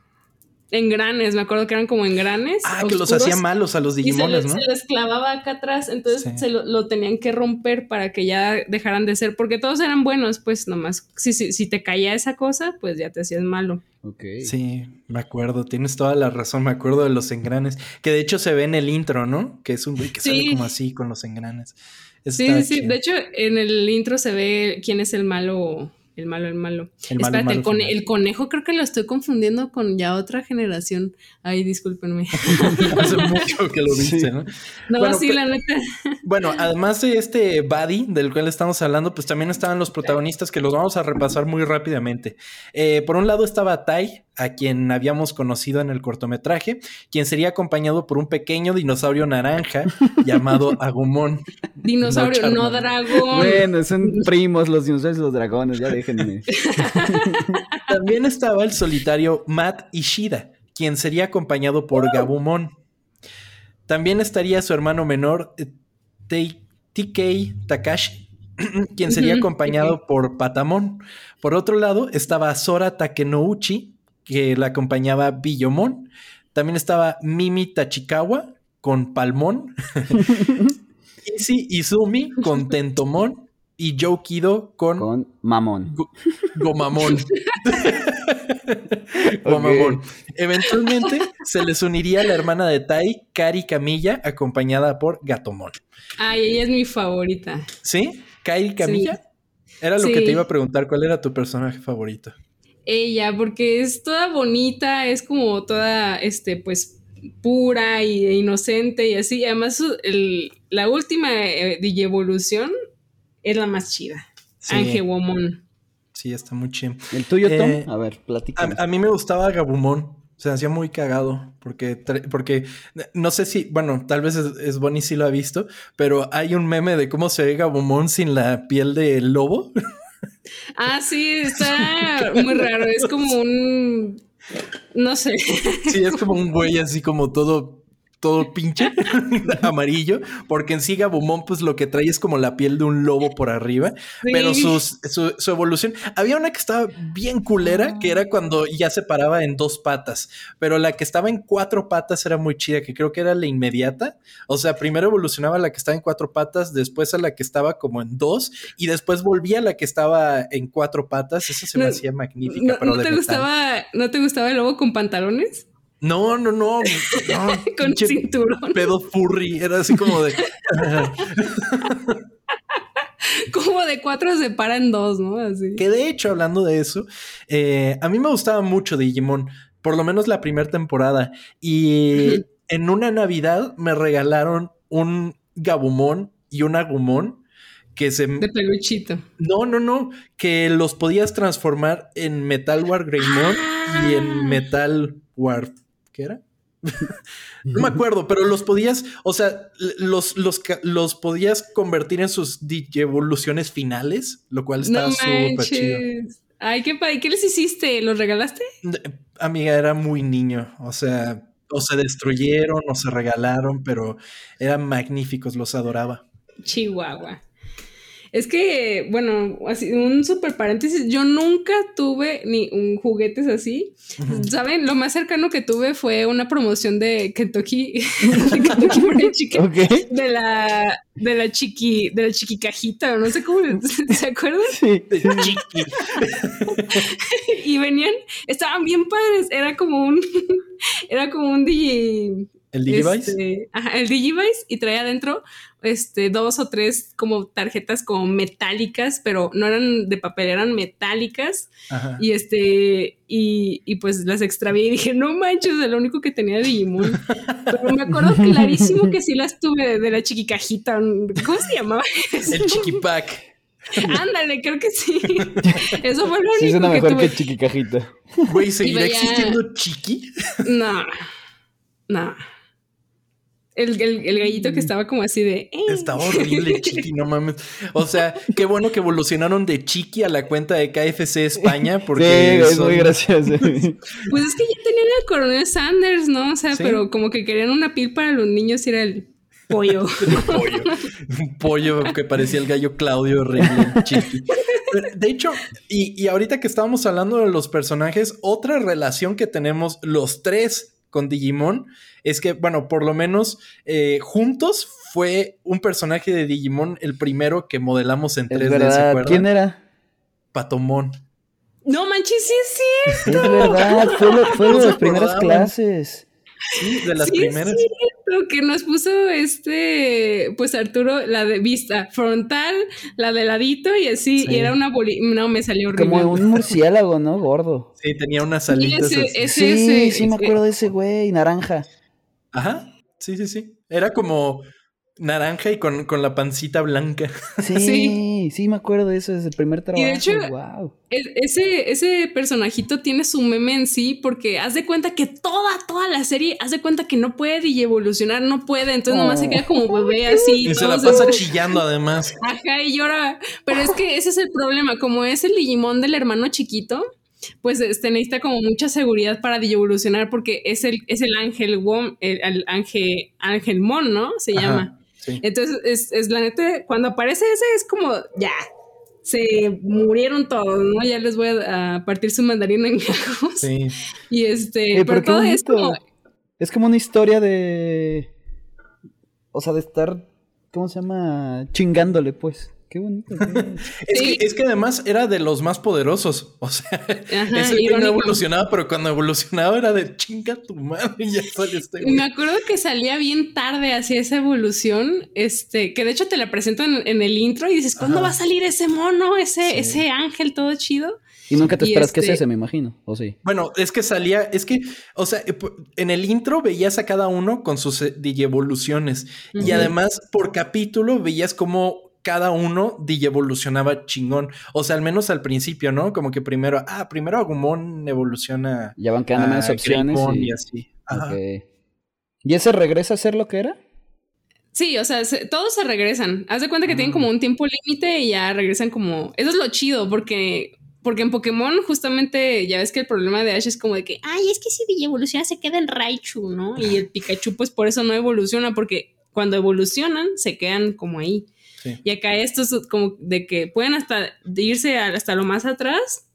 engranes, me acuerdo que eran como engranes. Ah, que los hacía malos a los Digimones, y se ¿no? Se les clavaba acá atrás, entonces se lo, tenían que romper para que ya dejaran de ser, porque todos eran buenos, pues nomás, si, si, si te caía esa cosa, pues ya te hacías malo. Ok. Sí, me acuerdo, tienes toda la razón, me acuerdo de los engranes, que de hecho se ve en el intro, ¿no? Que es un güey que sale como así con los engranes. sí, sí, de hecho en el intro se ve quién es el malo el malo, el malo. Espérate, el, conejo creo que lo estoy confundiendo con ya otra generación. Ay, discúlpenme. Hace mucho que lo viste, ¿no? No, bueno, sí, la neta. bueno, además de este Buddy del cual estamos hablando, pues también estaban los protagonistas que los vamos a repasar muy rápidamente. Eh, por un lado estaba Tai, a quien habíamos conocido en el cortometraje, quien sería acompañado por un pequeño dinosaurio naranja llamado Agumon. Dinosaurio, no, dragón. Bueno, son primos los dinosaurios y los dragones, ya déjenme. También estaba el solitario Matt Ishida, quien sería acompañado por Gabumon. También estaría su hermano menor, eh, TK Takashi, quien sería acompañado por Patamon. Por otro lado, estaba Sora Takenouchi, que la acompañaba Billomon. También estaba Mimi Tachikawa con Palmón. Isi Izumi con Tentomón. Y Joe Kido con. Con Mamón. Gomamón. Gomamón. Eventualmente se les uniría la hermana de Tai, Kari Camilla, acompañada por Gatomón. Ay, ella es mi favorita. ¿Sí? ¿Kari Camilla? Era lo que te iba a preguntar. ¿Cuál era tu personaje favorito? Ella, porque es toda bonita, es como toda, este, pues, pura y, e inocente y así. Además, la última eh, evolución es la más chida. Ángel Womon. Sí, está muy chido. ¿El tuyo, Tom? Eh, a ver, platica. A, mí me gustaba Gabumon. Se hacía muy cagado porque, porque no sé si, bueno, tal vez es, es Bonnie si lo ha visto, pero hay un meme de cómo se ve Gabumon sin la piel de lobo. Ah, sí, está muy raro. Es como un. No sé. Sí, es como un güey así como todo todo pinche amarillo, porque en sí Gabumon pues lo que trae es como la piel de un lobo por arriba, pero su, su, evolución, había una que estaba bien culera, que era cuando ya se paraba en dos patas, pero la que estaba en cuatro patas era muy chida, que creo que era la inmediata, o sea, primero evolucionaba la que estaba en cuatro patas, después a la que estaba como en dos, y después volvía a la que estaba en cuatro patas, eso se me hacía magnífica. No, te gustaba, ¿No te gustaba el lobo con pantalones? No, no, no. Con cinturón. Pedo furry. Era así como de. como de cuatro se paran dos, ¿no? Así. Que de hecho, hablando de eso, eh, a mí me gustaba mucho Digimon. Por lo menos la primera temporada. Y en una Navidad me regalaron un Gabumon y un Agumon que se... De peluchito. No, no, no. Que los podías transformar en Metal War Greymon y en ah. Metal War ¿Qué era? no me acuerdo, pero los podías, o sea, los, los, los podías convertir en sus evoluciones finales, lo cual está súper chido. Ay, qué padre. ¿Qué les hiciste? ¿Los regalaste? Amiga, era muy niño. O sea, o se destruyeron o se regalaron, pero eran magníficos, los adoraba. Chihuahua. Es que, bueno, así, un super paréntesis, yo nunca tuve ni un juguetes así. ¿Saben? Lo más cercano que tuve fue una promoción de Kentucky, de Kentucky Chicken, de la de la chiqui, de la chiqui cajita, no sé cómo, ¿se acuerdan? Sí, de chiqui. y venían, estaban bien padres, era como un, era como un DJ ¿El Digivice? Este, ajá, el Digivice y traía adentro este, dos o tres como tarjetas como metálicas, pero no eran de papel, eran metálicas. Y este, y, y, pues las extravié y dije, no manches, es lo único que tenía de Digimon. pero me acuerdo clarísimo que sí las tuve de, la chiquicajita. ¿Cómo se llamaba? El chiquipack. Ándale, creo que sí. Eso fue lo único. Sí, suena que mejor tuve. que chiquicajita. Güey, ¿seguirá existiendo chiqui? No, no. El, gallito que estaba como así de. Eh". Estaba horrible, Chiqui, no mames. O sea, qué bueno que evolucionaron de Chiqui a la cuenta de KFC España. Porque sí, es muy gracioso. Pues es que ya tenían el coronel Sanders, ¿no? O sea, pero como que querían una pil para los niños y era el pollo. pollo. Un pollo que parecía el gallo Claudio horrible, Chiqui. De hecho, y, ahorita que estábamos hablando de los personajes, otra relación que tenemos los tres con Digimon es que, bueno, por lo menos eh, juntos fue un personaje de Digimon el primero que modelamos en 3D. ¿Quién era? Patomón. No manches, sí es cierto. Es verdad, fue, de las primeras clases. Sí, de las primeras. Es cierto, que nos puso este, pues Arturo, la de vista frontal, la de ladito y así, y era una boli no me salió horrible. Como un murciélago, ¿no? Gordo. Sí, tenía unas alitas. sí, sí, me acuerdo de ese güey, naranja. Ajá, sí, sí, sí. Era como naranja y con, con, la pancita blanca. Sí, sí, me acuerdo de eso, desde el primer trabajo. Y de hecho, ese, ese personajito tiene su meme en sí, porque haz de cuenta que toda, toda la serie, haz de cuenta que no puede evolucionar, no puede, entonces nomás se queda como bebé así. Y se la pasa chillando además. Ajá, y llora. Pero es que ese es el problema, como es el Digimon del hermano chiquito, pues este, necesita como mucha seguridad para evolucionar porque es el, es el ángel el, ángel, ángel mon, ¿no? Se llama. Entonces, es, es, la neta, cuando aparece ese es como, ya, se murieron todos, ¿no? Ya les voy a, partir su mandarina en gajos. Sí. Y este, pero, todo es como... Es como una historia de... O sea, de estar, ¿cómo se llama? Chingándole, pues. Qué bonito. es, que, es, que, además era de los más poderosos. O sea, ese que no evolucionaba, pero cuando evolucionaba era de chinga tu madre y ya sale este Me acuerdo que salía bien tarde hacia esa evolución. Este, que de hecho te la presento en, el intro y dices, ¿cuándo va a salir ese mono, ese, ese ángel todo chido? Y nunca te esperas que sea este ese, me imagino, ¿o sí? Bueno, es que salía, es que, o sea, eh, en el intro veías a cada uno con sus eh, digievoluciones. Y además, por capítulo, veías como cada uno evolucionaba chingón. O sea, al menos al principio, ¿no? Como que primero, ah, primero Agumon evoluciona. Ya van quedando más opciones. Y... así. ¿Y ese regresa a ser lo que era? Sí, o sea, todos se regresan. Haz de cuenta que tienen como mm. un tiempo límite y ya regresan como. Eso es lo chido, porque. Porque en Pokémon, justamente, ya ves que el problema de Ash es como de que, ay, es que si evoluciona se queda en Raichu, ¿no? Y el Pikachu, pues por eso no evoluciona, porque cuando evolucionan se quedan como ahí. Y acá esto es como de que pueden hasta irse hasta lo más atrás,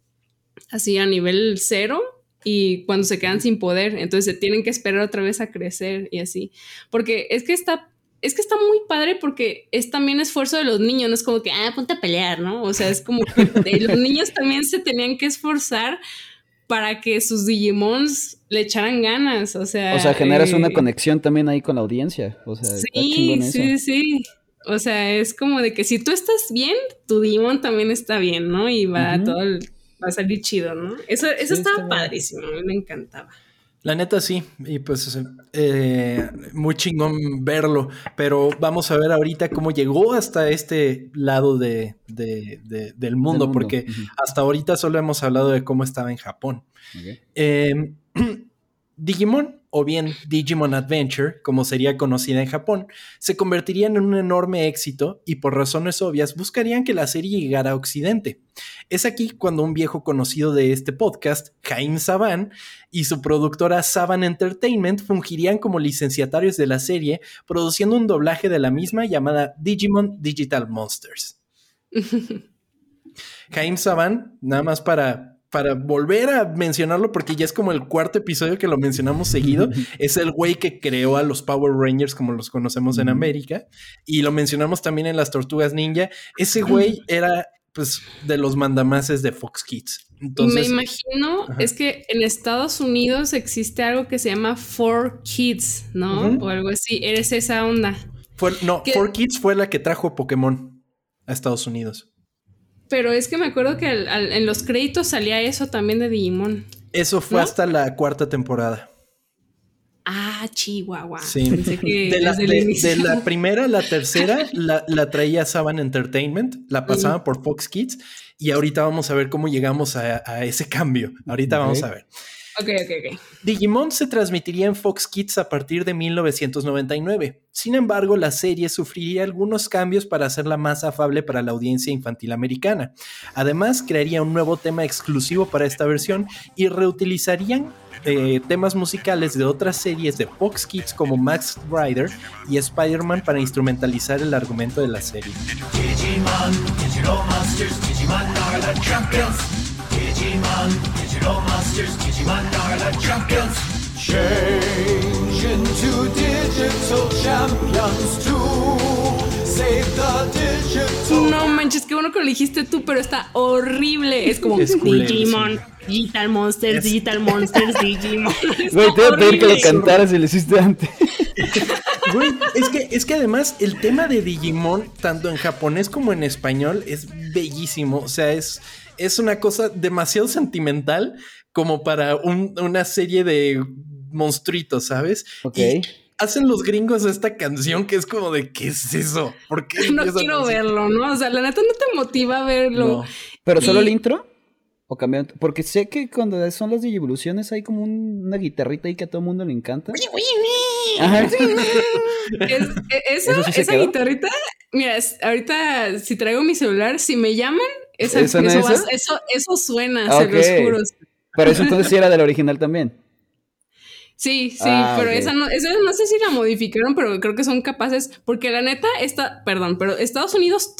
así a nivel cero, y cuando se quedan sin poder, entonces se tienen que esperar otra vez a crecer y así. Porque es que está, es que está muy padre porque es también esfuerzo de los niños, no es como que, ah, ponte a pelear, ¿no? O sea, es como que los niños también se tenían que esforzar para que sus Digimons le echaran ganas, o sea... O sea, generas una eh, conexión también ahí con la audiencia, o sea... Sí, sí, sí. O sea, es como de que si tú estás bien, tu Digimon también está bien, ¿no? Y va todo va a salir chido, ¿no? Eso, eso estaba padrísimo, a mí me encantaba. La neta sí, y pues eh, muy chingón verlo, pero vamos a ver ahorita cómo llegó hasta este lado de, del, mundo, porque hasta ahorita solo hemos hablado de cómo estaba en Japón. Em, Digimon o bien Digimon Adventure, como sería conocida en Japón, se convertirían en un enorme éxito y por razones obvias buscarían que la serie llegara a Occidente. Es aquí cuando un viejo conocido de este podcast, Jaime Saban, y su productora Saban Entertainment fungirían como licenciatarios de la serie, produciendo un doblaje de la misma llamada Digimon Digital Monsters. Jaime Saban, nada más para para volver a mencionarlo, porque ya es como el cuarto episodio que lo mencionamos seguido, es el güey que creó a los Power Rangers como los conocemos en América, y lo mencionamos también en las Tortugas Ninja. Ese güey era pues de los mandamases de Fox Kids. Entonces, Me imagino, es que en Estados Unidos existe algo que se llama Four Kids, ¿no? O algo así, eres esa onda. no, Four Kids fue la que trajo Pokémon a Estados Unidos. Pero es que me acuerdo que en los créditos salía eso también de Digimon. Eso fue hasta la cuarta temporada. Ah, Chihuahua. Sí. de, la, primera a la tercera la, traía Saban Entertainment, la pasaba por Fox Kids y ahorita vamos a ver cómo llegamos a, ese cambio. Ahorita vamos a ver. Ok, ok, ok. Digimon se transmitiría en Fox Kids a partir de 1999. Sin embargo, la serie sufriría algunos cambios para hacerla más afable para la audiencia infantil americana. Además, crearía un nuevo tema exclusivo para esta versión y reutilizarían eh, temas musicales de otras series de Fox Kids como Max Rider y Spider-Man para instrumentalizar el argumento de la serie. Digimon, Digital Monsters, Digimon are the champions. Change into digital champions to save the digital. No manches, qué bueno que lo dijiste tú, pero está horrible. Es como es Digimon. Digital Monsters, Digital Monsters, Digimon. Güey, te voy a pedir que lo cantaras y lo hiciste antes. Güey, es que, es que además el tema de Digimon, tanto en japonés como en español, es bellísimo. O sea, es, es una cosa demasiado sentimental como para una serie de monstruitos, ¿sabes? Ok. hacen los gringos esta canción que es como de ¿qué es eso? ¿Por qué? No quiero verlo, ¿no? O sea, la neta no te motiva a verlo. ¿Pero solo el intro? ¿O cambian? Porque sé que cuando son las evoluciones hay como una guitarrita ahí que a todo el mundo le encanta. E, esa, guitarrita, mira, ahorita si traigo mi celular, si me llaman, esa, eso, eso? suena, se los juro. Pero eso entonces sí era del original también. Sí, sí, ah, pero esa no, esa no sé si la modificaron, pero creo que son capaces, porque la neta, está, perdón, pero Estados Unidos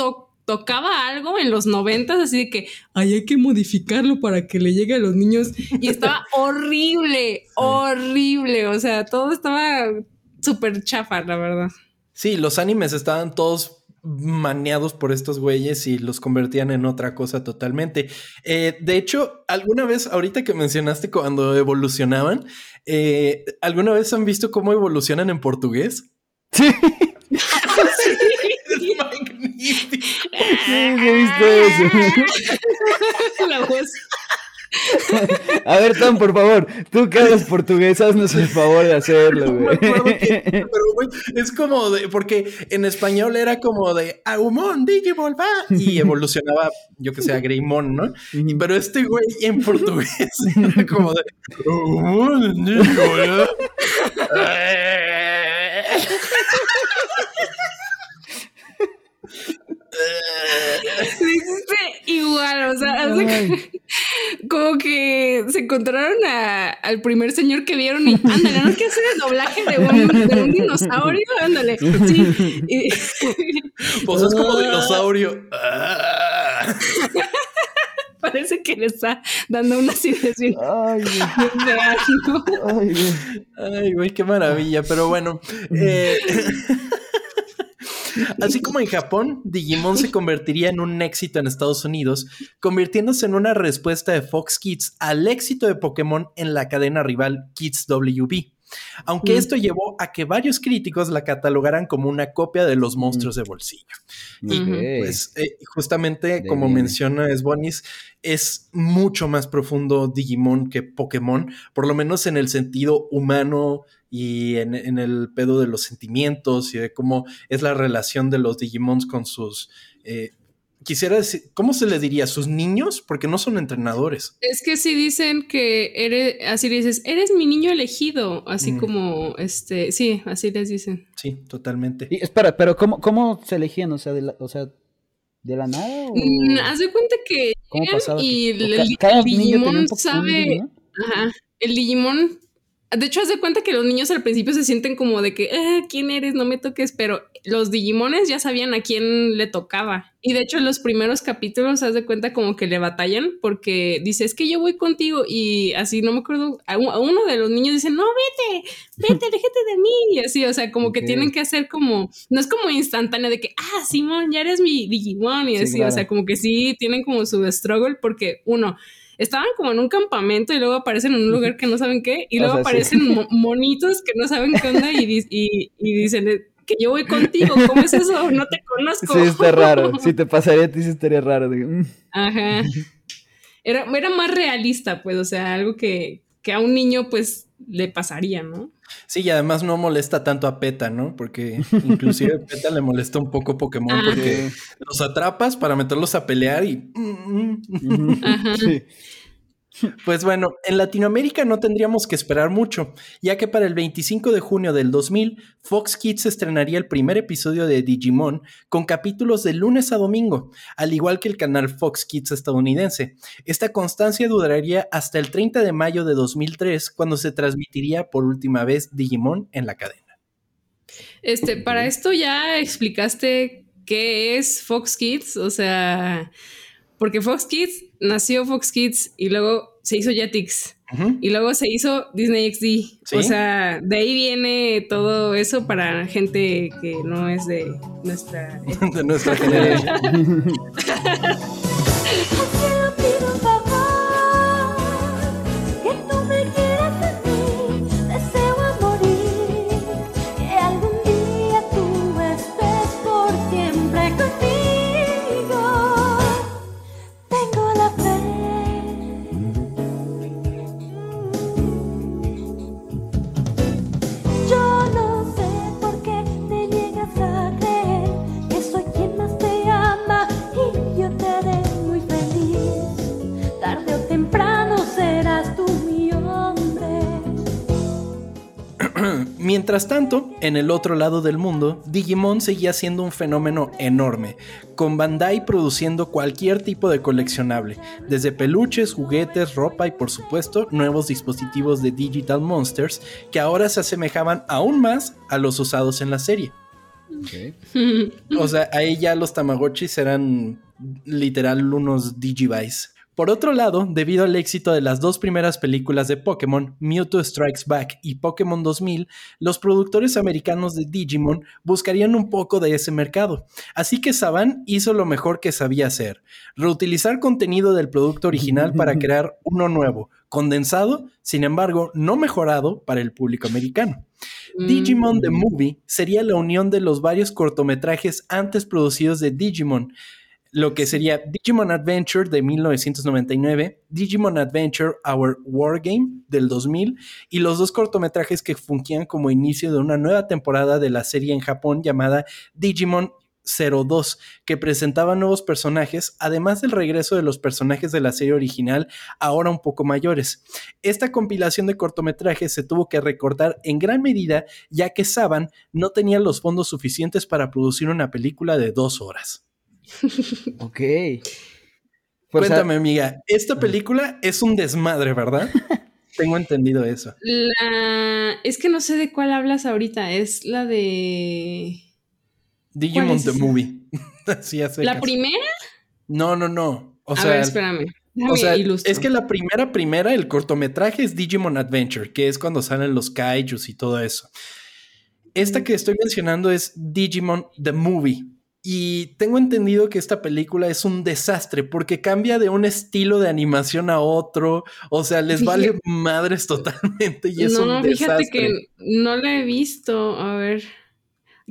tocaba algo en los noventas, así de que Ay, hay que modificarlo para que le llegue a los niños. Y estaba horrible, horrible. O sea, todo estaba súper chafa, la verdad. Sí, los animes estaban todos maneados por estos güeyes y los convertían en otra cosa totalmente. Eh, de hecho, alguna vez, ahorita que mencionaste cuando evolucionaban, eh, ¿alguna vez han visto cómo evolucionan en portugués? Sí. es magnífico. Sí, visto eso. La voz. A ver, Tom, por favor, tú que hablas portugués, haznos el favor de hacerlo, güey. Pero, güey, es como de, porque en español era como de Aumon, Digivolva, y evolucionaba, yo que sé, a Greymon, ¿no? pero este güey en portugués era como de Aumon, Digivolva. Igual, o sea, como que se encontraron al primer señor que vieron y ándale, ¿no? que hacer el doblaje de un, dinosaurio? Ándale. Sí. Pues es como dinosaurio. Parece que le está dando una acidez Ay, güey. Ay, güey, qué maravilla. Pero bueno, eh, Así como en Japón, Digimon se convertiría en un éxito en Estados Unidos, convirtiéndose en una respuesta de Fox Kids al éxito de Pokémon en la cadena rival Kids WB. Aunque mm. esto llevó a que varios críticos la catalogaran como una copia de los monstruos de bolsillo. Y pues eh, justamente como menciona Sbonis, es mucho más profundo Digimon que Pokémon, por lo menos en el sentido humano y en, el pedo de los sentimientos y de cómo es la relación de los Digimons con sus eh, quisiera decir, ¿cómo se le diría? ¿Sus niños? Porque no son entrenadores. Es que si dicen que eres, así dices, eres mi niño elegido, así mm. como, este, sí, así les dicen. Sí, totalmente. Y, espera, pero ¿cómo, cómo se elegían? O sea, de la, o sea, ¿de la nada? Mm, haz de cuenta que ¿Cómo pasaba y el, Digimon sabe, ajá, el Digimon de hecho, haz de cuenta que los niños al principio se sienten como de que, ah, ¿quién eres? No me toques, pero los Digimones ya sabían a quién le tocaba. Y de hecho, en los primeros capítulos, haz de cuenta como que le batallan porque dice, es que yo voy contigo. Y así, no me acuerdo, a uno de los niños dice, no, vete, vete, déjate de mí. Y así, o sea, como que tienen que hacer como, no es como instantáneo de que, ah, Simón, ya eres mi Digimon. Y así, o sea, como que sí tienen como su struggle porque uno, estaban como en un campamento y luego aparecen en un lugar que no saben qué, y luego aparecen monitos que no saben qué onda y, dicen eh, que yo voy contigo, ¿cómo es eso? No te conozco. Sí, está raro. Si te pasaría a ti, sí estaría raro. Mm". Ajá. Era, era más realista, pues, o sea, algo que, que a un niño, pues, le pasaría, ¿no? Sí, y además no molesta tanto a PETA, ¿no? Porque inclusive a PETA le molesta un poco Pokémon porque los atrapas para meterlos a pelear y... Mm, mm. Sí. Pues bueno, en Latinoamérica no tendríamos que esperar mucho, ya que para el 25 de junio del 2000, Fox Kids estrenaría el primer episodio de Digimon con capítulos de lunes a domingo, al igual que el canal Fox Kids estadounidense. Esta constancia duraría hasta el 30 de mayo de 2003, cuando se transmitiría por última vez Digimon en la cadena. Este, para esto ya explicaste qué es Fox Kids, o sea, porque Fox Kids nació Fox Kids y luego se hizo Jetix. Y luego se hizo Disney XD. O sea, de ahí viene todo eso para gente que no es de nuestra... de nuestra generación. Mientras tanto, en el otro lado del mundo, Digimon seguía siendo un fenómeno enorme, con Bandai produciendo cualquier tipo de coleccionable, desde peluches, juguetes, ropa y por supuesto nuevos dispositivos de Digital Monsters que ahora se asemejaban aún más a los usados en la serie. o sea, ahí ya los Tamagotchis eran literal unos Digivice. Por otro lado, debido al éxito de las dos primeras películas de Pokémon, Mewtwo Strikes Back y Pokémon 2000, los productores americanos de Digimon buscarían un poco de ese mercado. Así que Saban hizo lo mejor que sabía hacer, reutilizar contenido del producto original para crear uno nuevo, condensado, sin embargo, no mejorado para el público americano. Digimon The mm. Movie sería la unión de los varios cortometrajes antes producidos de Digimon, lo que sería Digimon Adventure de 1999, Digimon Adventure Our Wargame del 2000 y los dos cortometrajes que fungían como inicio de una nueva temporada de la serie en Japón llamada Digimon 02, que presentaba nuevos personajes, además del regreso de los personajes de la serie original, ahora un poco mayores. Esta compilación de cortometrajes se tuvo que recortar en gran medida, ya que Saban no tenía los fondos suficientes para producir una película de dos horas. ok. Pues, Cuéntame, amiga, esta película es un desmadre, ¿verdad? Tengo entendido eso. La... Es que no sé de cuál hablas ahorita. Es la de. Digimon the Movie. ¿La primera? No, no, no. O sea, espérame. o sea, es que la primera, primera, el cortometraje es Digimon Adventure, que es cuando salen los kaijus y todo eso. Esta que estoy mencionando es Digimon the Movie. Y tengo entendido que esta película es un desastre porque cambia de un estilo de animación a otro. O sea, les vale madres totalmente y es no, un desastre. fíjate que no la he visto. A ver.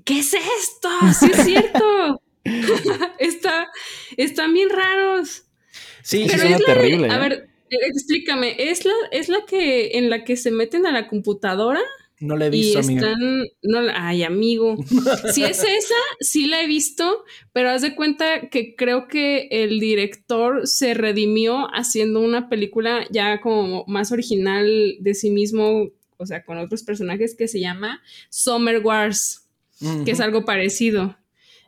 ¿Qué es esto? Sí es cierto. Está, están bien raros. Sí, sí, es terrible. a ¿eh? ver, explícame, ¿es la, ¿es la que en la que se meten a la computadora? No la he visto, y están, No, ay, amigo. si es esa, sí la he visto, pero haz de cuenta que creo que el director se redimió haciendo una película ya como más original de sí mismo, o sea, con otros personajes que se llama Summer Wars, que es algo parecido.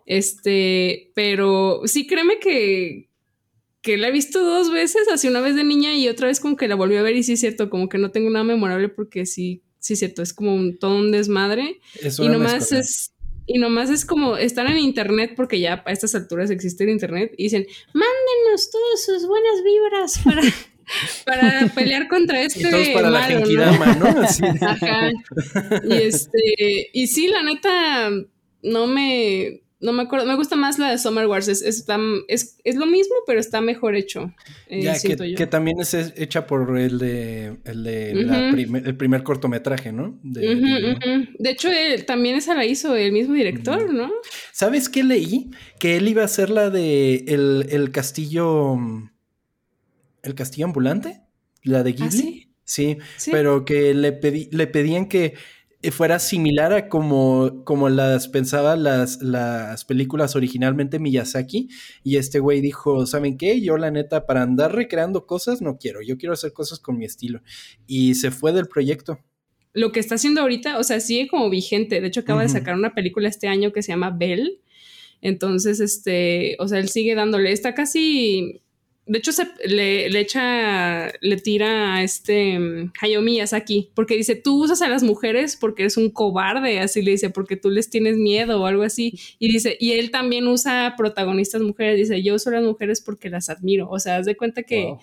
Este, pero sí, créeme que, que la he visto dos veces, así una vez de niña y otra vez como que la volví a ver y sí es cierto, como que no tengo nada memorable porque sí sí, cierto, es como un, todo un desmadre. y nomás es, y nomás es como, están en internet porque ya a estas alturas existe el internet y dicen, mándenos todas sus buenas vibras para, para pelear contra este y para la ¿no? Y este, y sí, la neta, no me, no me acuerdo, me gusta más la de Summer Wars, es, es, es, lo mismo, pero está mejor hecho. Eh, ya, que, también es hecha por el de, el, de el primer cortometraje, ¿no? De, hecho, él, también esa la hizo el mismo director, ¿no? ¿Sabes qué leí? Que él iba a hacer la de el, castillo. ¿El castillo ambulante? La de ¿Ah, Ghibli. sí? pero que le, pedí, le pedían que fuera similar a como, como las pensaba las, las películas originalmente Miyazaki. Y este güey dijo, ¿saben qué? Yo la neta, para andar recreando cosas, no quiero. Yo quiero hacer cosas con mi estilo. Y se fue del proyecto. Lo que está haciendo ahorita, o sea, sigue como vigente. De hecho, acaba de sacar una película este año que se llama Bell. Entonces, este, o sea, él sigue dándole. Está casi de hecho, se, le, echa, le tira a este um, Hayao Miyazaki, porque dice, tú usas a las mujeres porque eres un cobarde, así le dice, porque tú les tienes miedo o algo así. Y dice, y él también usa protagonistas mujeres, dice, yo uso a las mujeres porque las admiro. O sea, haz de cuenta que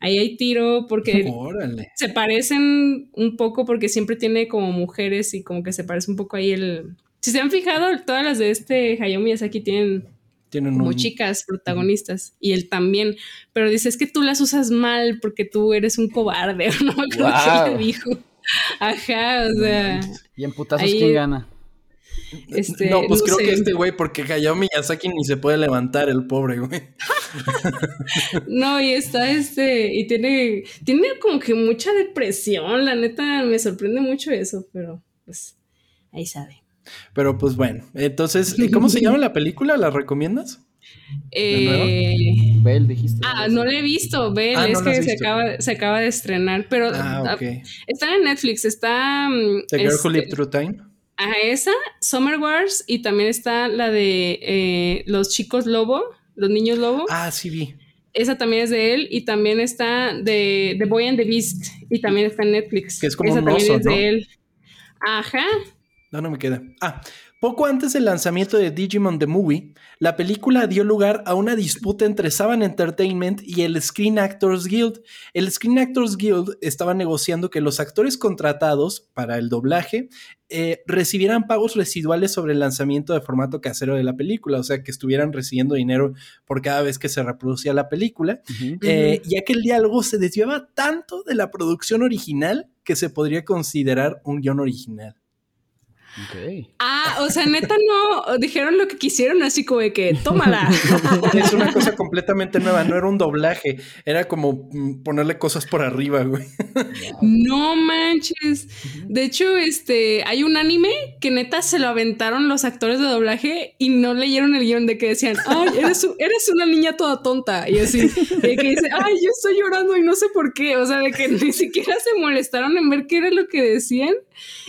ahí hay tiro porque se parecen un poco porque siempre tiene como mujeres y como que se parece un poco ahí el... Si se han fijado, todas las de este Hayao Miyazaki tienen tienen como chicas protagonistas y él también, pero dice es que tú las usas mal porque tú eres un cobarde, ¿no? Creo que le dijo. Ajá, o sea. ¿Y en putazos quién gana? Este, no, pues creo que este güey, porque Hayao Miyazaki ni se puede levantar, el pobre güey. no, y está este, y tiene, tiene como que mucha depresión, la neta, me sorprende mucho eso, pero pues ahí sabe. Pero pues bueno, entonces, ¿cómo se llama la película? ¿La recomiendas? Eh, Bell, dijiste. Ah, no la he visto, Bell, ah, es que se acaba, se acaba de estrenar, pero ah, ah, está en Netflix, está... Mm, The Girl Who Lived este, Through Time. Ajá, esa, Summer Wars, y también está la de eh, Los Chicos Lobo, Los Niños Lobo. Ah, sí vi. Esa también es de él, y también está de The Boy and the Beast, y también está en Netflix. Que es como esa también es de él. Ajá. No, no me queda. Ah, poco antes del lanzamiento de Digimon The Movie, la película dio lugar a una disputa entre Saban Entertainment y el Screen Actors Guild. El Screen Actors Guild estaba negociando que los actores contratados para el doblaje eh, recibieran pagos residuales sobre el lanzamiento de formato casero de la película, o sea, que estuvieran recibiendo dinero por cada vez que se reproducía la película, eh, ya que el diálogo se desviaba tanto de la producción original que se podría considerar un guion original. Ah, o sea, neta no dijeron lo que quisieron, así como de que tómala. es una cosa completamente nueva, no era un doblaje, era como mm, ponerle cosas por arriba, güey. No manches. De hecho, este, hay un anime que neta se lo aventaron los actores de doblaje y no leyeron el guion de que decían, ay, eres, eres una niña toda tonta. Y así, de que dice, ay, yo estoy llorando y no sé por qué. O sea, de que ni siquiera se molestaron en ver qué era lo que decían.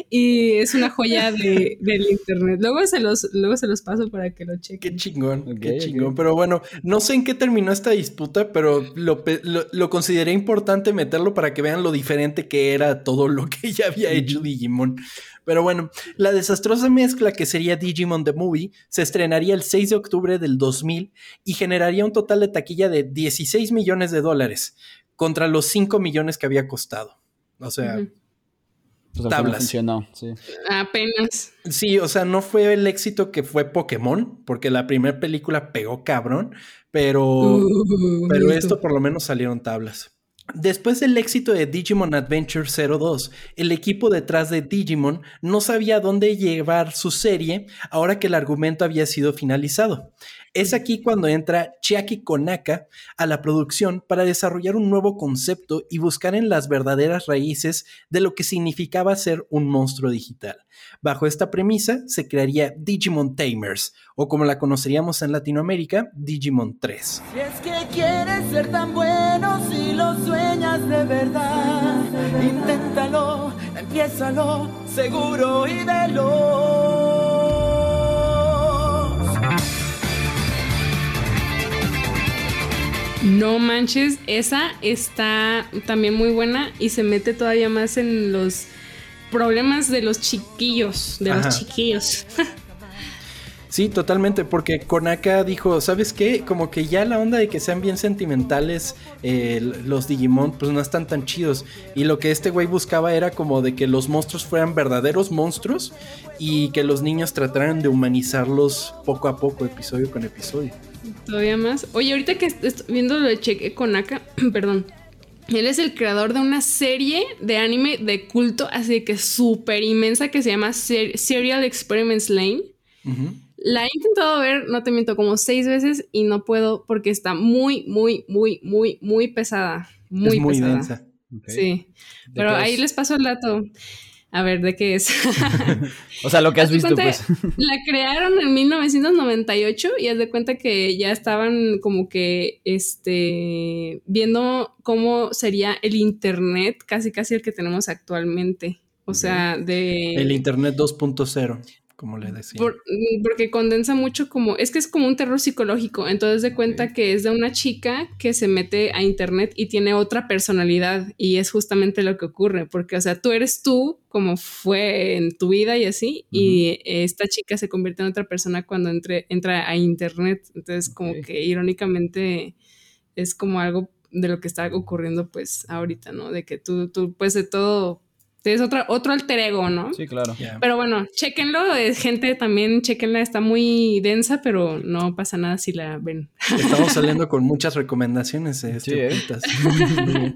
Y es una joya del internet. Luego se los, luego se los paso para que lo chequen. Qué chingón, qué chingón. Pero bueno, no sé en qué terminó esta disputa, pero lo, lo, consideré importante meterlo para que vean lo diferente que era todo lo que ya había hecho Digimon. Pero bueno, la desastrosa mezcla que sería Digimon The Movie se estrenaría el 6 de octubre del 2000 y generaría un total de taquilla de 16 millones de dólares contra los 5 millones que había costado. O sea, pues tablas. Funcionó, sí. Apenas. Sí, o sea, no fue el éxito que fue Pokémon, porque la primera película pegó cabrón, pero, uh, pero esto por lo menos salieron tablas. Después del éxito de Digimon Adventure 02, el equipo detrás de Digimon no sabía dónde llevar su serie ahora que el argumento había sido finalizado. Es aquí cuando entra Chiaki Konaka a la producción para desarrollar un nuevo concepto y buscar en las verdaderas raíces de lo que significaba ser un monstruo digital. Bajo esta premisa se crearía Digimon Tamers, o como la conoceríamos en Latinoamérica, Digimon 3. Si es que quieres ser tan bueno, si lo sueñas de verdad, inténtalo, empiézalo, seguro y velo. No manches, esa está también muy buena y se mete todavía más en los problemas de los chiquillos, de los chiquillos. Sí, totalmente, porque Konaka dijo, ¿sabes qué? Como que ya la onda de que sean bien sentimentales eh, los Digimon, pues no están tan chidos. Y lo que este güey buscaba era como de que los monstruos fueran verdaderos monstruos y que los niños trataran de humanizarlos poco a poco, episodio con episodio. Todavía más. Oye, ahorita que estoy viendo lo de Cheque Konaka, perdón. Él es el creador de una serie de anime de culto, así que súper inmensa, que se llama Serial Experiments Lane. La he intentado ver, no te miento, como seis veces y no puedo porque está muy, muy, muy, muy, muy pesada. Muy, muy pesada. densa. Sí. Pero ahí les paso el dato. A ver, ¿de qué es? o sea, lo que has visto, pues. La crearon en 1998 y haz de cuenta que ya estaban como que, este, viendo cómo sería el Internet, casi casi el que tenemos actualmente. O sea, de... El Internet 2.0 como le decía. Porque condensa mucho como, es que es como un terror psicológico, entonces de cuenta que es de una chica que se mete a internet y tiene otra personalidad y es justamente lo que ocurre, porque o sea, tú eres tú como fue en tu vida y así, y esta chica se convierte en otra persona cuando entre, entra a internet, entonces como que irónicamente es como algo de lo que está ocurriendo pues ahorita, ¿no? De que tú, tú puedes de todo es otra, otro alter ego, ¿no? Sí, claro. Pero bueno, chequenlo, gente también, chequenla, está muy densa, pero no pasa nada si la ven. Estamos saliendo con muchas recomendaciones. Sí, ¿eh?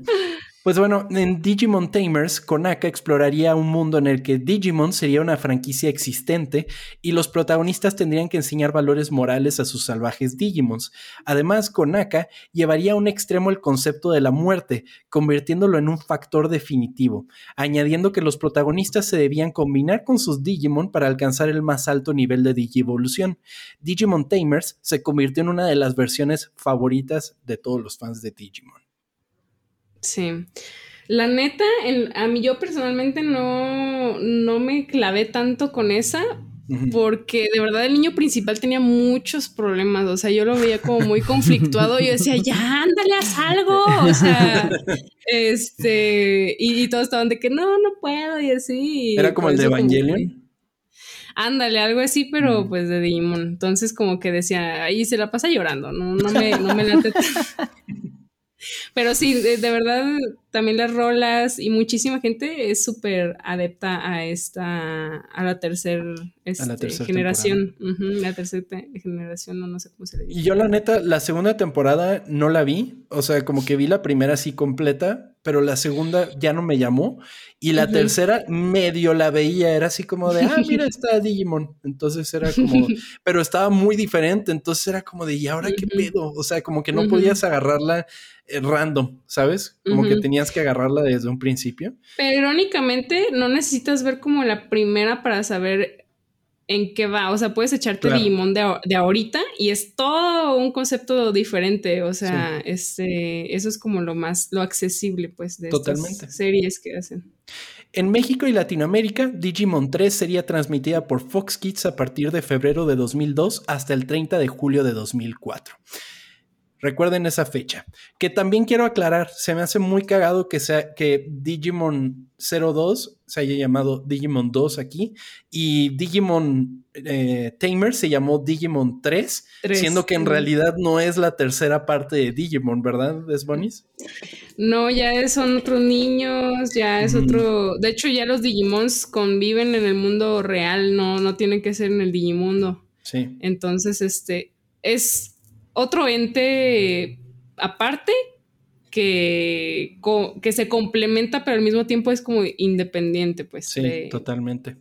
Pues bueno, en Digimon Tamers, Konaka exploraría un mundo en el que Digimon sería una franquicia existente y los protagonistas tendrían que enseñar valores morales a sus salvajes Digimons. Además, Konaka llevaría a un extremo el concepto de la muerte, convirtiéndolo en un factor definitivo, añadiendo que los protagonistas se debían combinar con sus Digimon para alcanzar el más alto nivel de Digivolución. Digimon Tamers se convirtió en una de las versiones favoritas de todos los fans de Digimon. Sí. La neta, a mí yo personalmente no, no me clavé tanto con esa, porque de verdad el niño principal tenía muchos problemas, o sea, yo lo veía como muy conflictuado, y yo decía, ya, ándale, haz algo, o sea, este, y, todos estaban de que no, no puedo, y así. Era como el de Evangelion. ándale, algo así, pero pues de Digimon. Entonces, como que decía, ahí se la pasa llorando, no, no me, no me late. Pero sí, de, verdad, también las rolas y muchísima gente es súper adepta a esta, a la, tercer, este, generación. la tercera generación, no, no sé cómo se le dice. Y yo la neta, la segunda temporada no la vi, o sea, como que vi la primera así completa, pero la segunda ya no me llamó. Y la tercera medio la veía, era así como de, ah, mira, está Digimon. Entonces era como, pero estaba muy diferente, entonces era como de, ¿y ahora qué pedo? O sea, como que no podías agarrarla eh, random, ¿sabes? Como que tenías que agarrarla desde un principio. Pero irónicamente, no necesitas ver como la primera para saber en qué va. O sea, puedes echarte limón de, ahorita y es todo un concepto diferente. O sea, este, eso es como lo más, lo accesible, pues, de Totalmente. estas series que hacen. En México y Latinoamérica, Digimon 3 sería transmitida por Fox Kids a partir de febrero de 2002 hasta el 30 de julio de 2004. Recuerden esa fecha. Que también quiero aclarar, se me hace muy cagado que sea que Digimon 02 se haya llamado Digimon 2 aquí y Digimon eh, Tamer se llamó Digimon 3, siendo que en realidad no es la tercera parte de Digimon, ¿verdad, Desbonis? No, ya son otros niños, ya es otro. De hecho, ya los Digimons conviven en el mundo real, no, no tienen que ser en el Digimundo. Sí. Entonces, este es otro ente aparte que, que se complementa, pero al mismo tiempo es como independiente, pues. Sí, totalmente.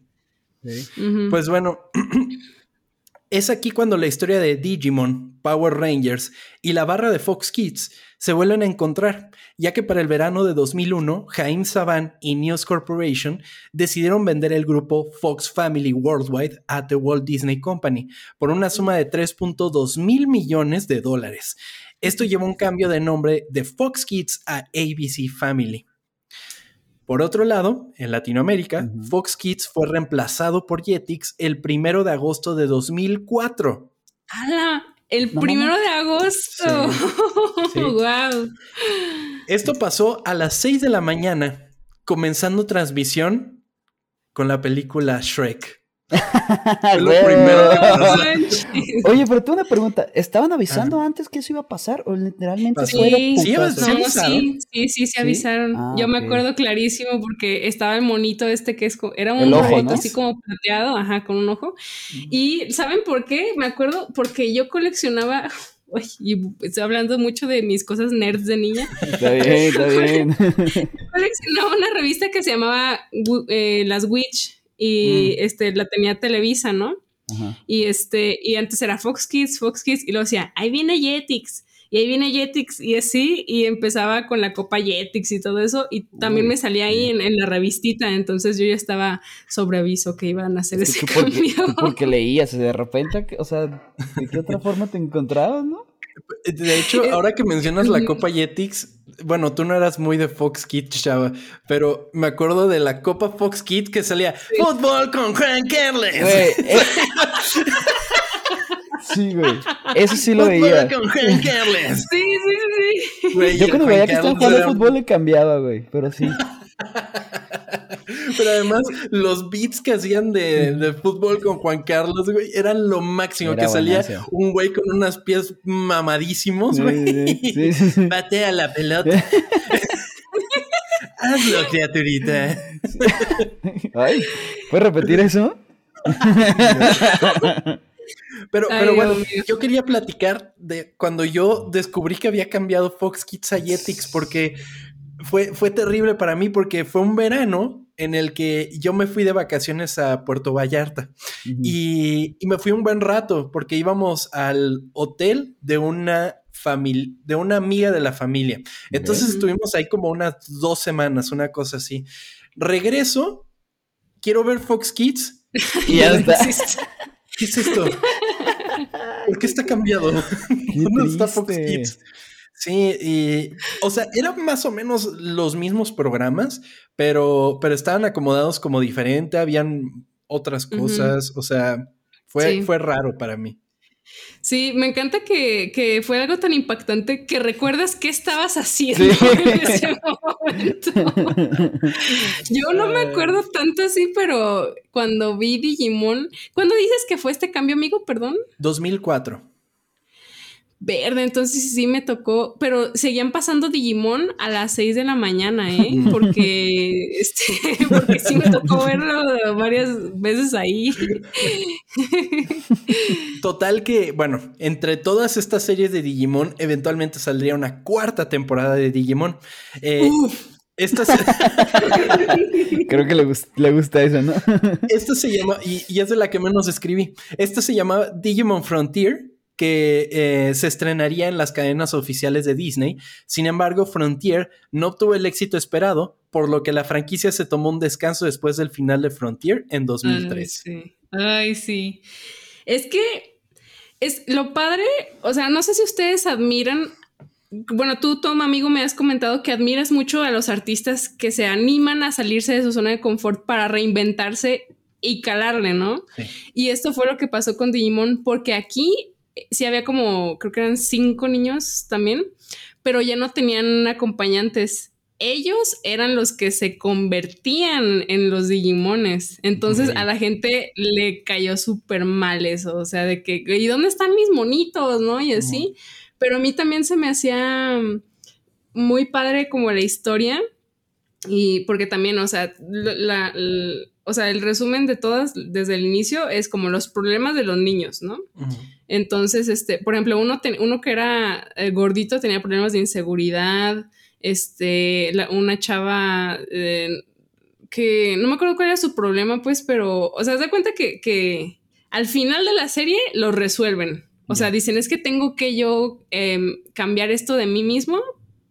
Pues bueno, es aquí cuando la historia de Digimon, Power Rangers y la barra de Fox Kids se vuelven a encontrar, ya que para el verano de 2001, Jaime Saban y News Corporation decidieron vender el grupo Fox Family Worldwide a The Walt Disney Company por una suma de 3.2 mil millones de dólares. Esto llevó un cambio de nombre de Fox Kids a ABC Family. Por otro lado, en Latinoamérica, Fox Kids fue reemplazado por Jetix el primero de agosto de 2004. ¡Hala! El primero de agosto. wow. Esto pasó a las 6 de la mañana, comenzando transmisión con la película Shrek. Oye, pero tengo una pregunta. ¿Estaban avisando antes que eso iba a pasar? ¿O literalmente sí, sí, sí, sí, sí, se avisaron. Ah, Yo me acuerdo clarísimo porque estaba el monito este que es, era un monito así como plateado, ajá, con un ojo. Y ¿saben por qué? Me acuerdo porque yo coleccionaba y estoy hablando mucho de mis cosas nerds de niña. Está bien, está bien. Coleccionaba una revista que se llamaba eh, Las Witch y mm. este, la tenía Televisa, ¿no? Y este, y antes era Fox Kids, Fox Kids, y luego decía, ahí viene Jetix. y ahí viene Jetix y así, y empezaba con la copa Jetix y todo eso, y también me salía ahí en, la revistita, entonces yo ya estaba sobre aviso que iban a hacer ese cambio. Porque, porque leías, de repente, o sea, ¿de qué otra forma te encontrabas, no? De hecho, ahora que mencionas la Copa Jetix, bueno, tú no eras muy de Fox Kids, chava, pero me acuerdo de la Copa Fox Kids que salía Fútbol con Juan Carles. Eh. Sí, güey. Eso sí lo veía. con Juan Carles. Sí, sí, sí. Yo cuando veía que estaban jugando fútbol le cambiaba, güey, pero sí. Pero además, los beats que hacían de, fútbol con Juan Carlos, güey, eran lo máximo. que salía un güey con unos pies mamadísimos, güey. Batea la pelota. Hazlo, criaturita. Ay, ¿puedes repetir eso? Pero, pero bueno, yo quería platicar de cuando yo descubrí que había cambiado Fox Kids a Jetix porque fue, fue terrible para mí porque fue un verano en el que yo me fui de vacaciones a Puerto Vallarta y, me fui un buen rato porque íbamos al hotel de una familia, de una amiga de la familia. Entonces estuvimos ahí como unas dos semanas, una cosa así. Regreso, quiero ver Fox Kids y ya está. ¿Qué es esto? ¿Por qué está cambiado? ¿Dónde está Fox Kids? Sí, y, o sea, eran más o menos los mismos programas, pero, pero estaban acomodados como diferente, habían otras cosas, o sea, fue, fue raro para mí. Sí, me encanta que, fue algo tan impactante que recuerdas qué estabas haciendo en ese momento. Yo no me acuerdo tanto así, pero cuando vi Digimon, ¿cuándo dices que fue este cambio, amigo? Perdón. 2004 verde, entonces sí me tocó, pero seguían pasando Digimon a las 6 de la mañana, ¿eh? Porque, este, porque sí me tocó verlo varias veces ahí. Total que, bueno, entre todas estas series de Digimon, eventualmente saldría una cuarta temporada de Digimon. Eh, esta Creo que le, le, gusta eso, ¿no? Esta se llama, y, y, es de la que menos escribí. Esta se llama Digimon Frontier que eh, se estrenaría en las cadenas oficiales de Disney. Sin embargo, Frontier no obtuvo el éxito esperado, por lo que la franquicia se tomó un descanso después del final de Frontier en 2003. Ay, sí. Ay, sí. Es que es lo padre, o sea, no sé si ustedes admiran bueno, tú, Tom, amigo, me has comentado que admiras mucho a los artistas que se animan a salirse de su zona de confort para reinventarse y calarle, ¿no? Y esto fue lo que pasó con Digimon, porque aquí sí había como, creo que eran cinco niños también, pero ya no tenían acompañantes. Ellos eran los que se convertían en los Digimones. Entonces a la gente le cayó súper mal eso. O sea, de que, ¿y dónde están mis monitos? ¿No? Y así. Pero a mí también se me hacía muy padre como la historia. Y porque también, o sea, la, o sea, el resumen de todas desde el inicio es como los problemas de los niños, ¿no? Entonces, este, por ejemplo, uno, uno que era eh, gordito tenía problemas de inseguridad, este, una chava eh, que no me acuerdo cuál era su problema, pues, pero, o sea, se da cuenta que, al final de la serie lo resuelven. O sea, dicen, es que tengo que yo em, cambiar esto de mí mismo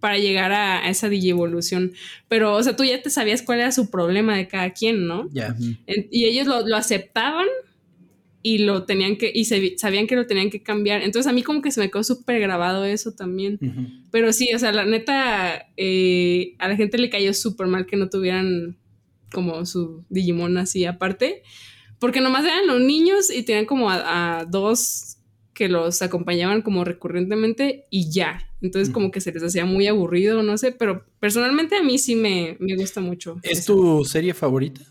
para llegar a, esa digievolución. Pero, o sea, tú ya te sabías cuál era su problema de cada quien, ¿no? Ya. Y ellos lo, aceptaban y lo tenían que, y sabían que lo tenían que cambiar. Entonces a mí como que se me quedó súper grabado eso también. Pero sí, o sea, la neta, eh, a la gente le cayó súper mal que no tuvieran como su Digimon así aparte. Porque nomás eran los niños y tenían como a dos que los acompañaban como recurrentemente y ya. Entonces como que se les hacía muy aburrido, no sé, pero personalmente a mí sí me, gusta mucho. ¿Es tu serie favorita?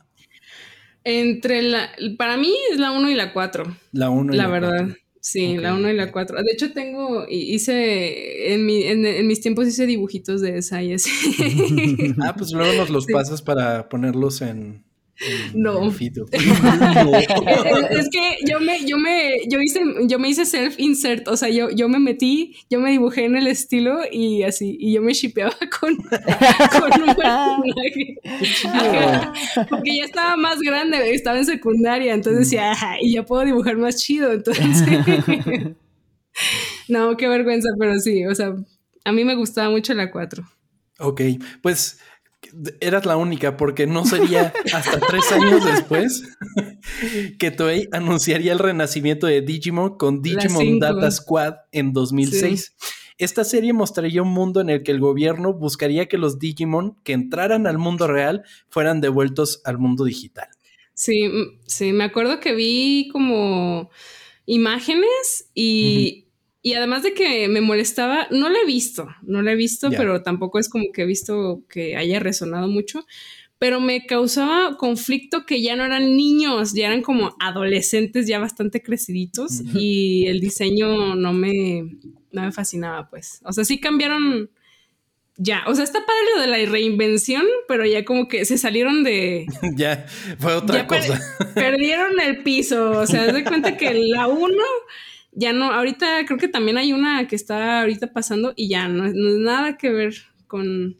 Entre la, para mí es la 1 y la 4. La 1 y la, la verdad. Sí, la 1 y la 4. De hecho, tengo, hice, en, mi, en, mis tiempos hice dibujitos de esa y ah, pues luego nos los pasas para ponerlos en, no. es, que yo me, yo me, yo hice, yo me hice self insert, o sea, yo, yo me metí, yo me dibujé en el estilo y así, y yo me shipeaba con, con un personaje. porque ya estaba más grande, estaba en secundaria, entonces decía, y ya puedo dibujar más chido, entonces. no, qué vergüenza, pero sí, o sea, a mí me gustaba mucho la 4. Ok, pues eras la única porque no sería hasta tres años después que Toei anunciaría el renacimiento de Digimon con Digimon Data Squad en 2006. Esta serie mostraría un mundo en el que el gobierno buscaría que los Digimon que entraran al mundo real fueran devueltos al mundo digital. Sí, sí, me acuerdo que vi como imágenes y, y además de que me molestaba, no la he visto, no la he visto, pero tampoco es como que he visto que haya resonado mucho, pero me causaba conflicto que ya no eran niños, ya eran como adolescentes ya bastante creciditos y el diseño no me, no me fascinaba, pues. O sea, sí cambiaron ya, o sea, está padre lo de la reinvención, pero ya como que se salieron de... ya, fue otra cosa. perdieron el piso, o sea, de cuenta que la uno ya no, ahorita creo que también hay una que está ahorita pasando y ya no, es nada que ver con...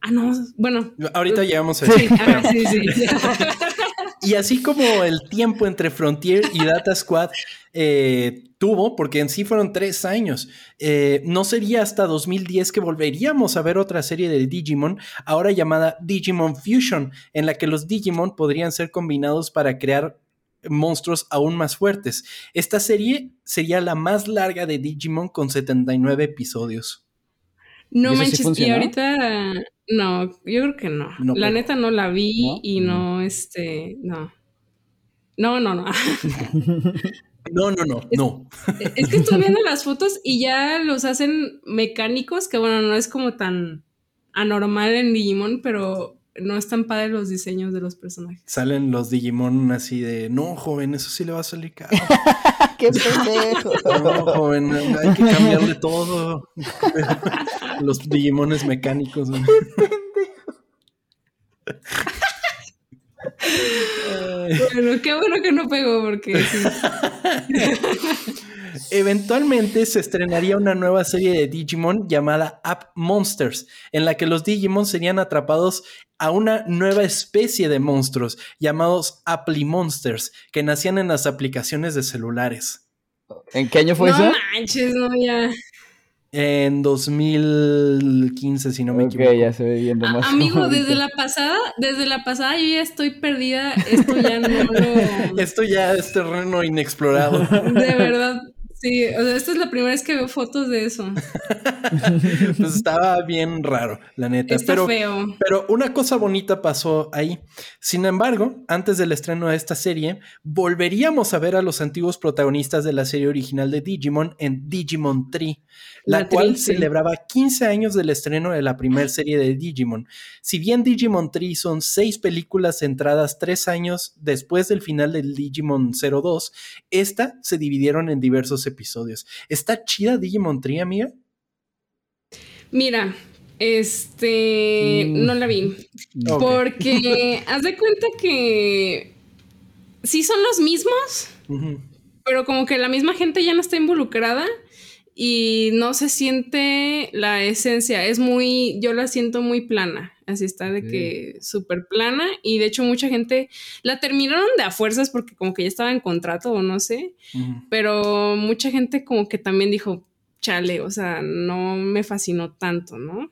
Ah, no, bueno. Ahorita llegamos a eso. Sí, sí, sí. y así como el tiempo entre Frontier y Data Squad eh, tuvo, porque en sí fueron tres años, eh, no sería hasta 2010 que volveríamos a ver otra serie de Digimon, ahora llamada Digimon Fusion, en la que los Digimon podrían ser combinados para crear monstruos aún más fuertes. Esta serie sería la más larga de Digimon con 79 episodios. No manches, y ahorita no, yo creo que no. la neta no la vi y no, este, no. No, no, no. No, no, no, no. Es que estoy viendo las fotos y ya los hacen mecánicos, que bueno, no es como tan anormal en Digimon, pero no están padres los diseños de los personajes. Salen los Digimon así de, no, joven, eso sí le va a salir caro. ¡Qué pendejo! No, joven, hay que cambiarle todo. los Digimones mecánicos. ¡Qué pendejo! bueno, qué bueno que no pegó porque sí. Eventualmente se estrenaría una nueva serie de Digimon llamada App Monsters, en la que los Digimon serían atrapados a una nueva especie de monstruos llamados Apply Monsters, que nacían en las aplicaciones de celulares. ¿En qué año fue eso? No manches, no, ya. En 2015, si no me equivoco. ya se ve viendo más. amigo, desde la pasada, desde la pasada yo ya estoy perdida. Esto ya no lo. Esto ya es terreno inexplorado. De verdad, Sí, o sea, esta es la primera vez que veo fotos de eso. pues estaba bien raro, la neta. Está pero, feo. Pero una cosa bonita pasó ahí. Sin embargo, antes del estreno de esta serie, volveríamos a ver a los antiguos protagonistas de la serie original de Digimon en Digimon Tree, la, cual celebraba 15 años del estreno de la primera serie de Digimon. Si bien Digimon Tree son seis películas centradas tres años después del final del Digimon 02, esta se dividieron en diversos episodios episodios. ¿Está chida Digimon Tree, amiga? Mira, este, mm. no la vi. Porque haz de cuenta que sí son los mismos, pero como que la misma gente ya no está involucrada y no se siente la esencia. Es muy, yo la siento muy plana. Así está de que súper plana. Y de hecho, mucha gente la terminaron de a fuerzas porque como que ya estaba en contrato o no sé. Pero mucha gente como que también dijo, chale, o sea, no me fascinó tanto, ¿no?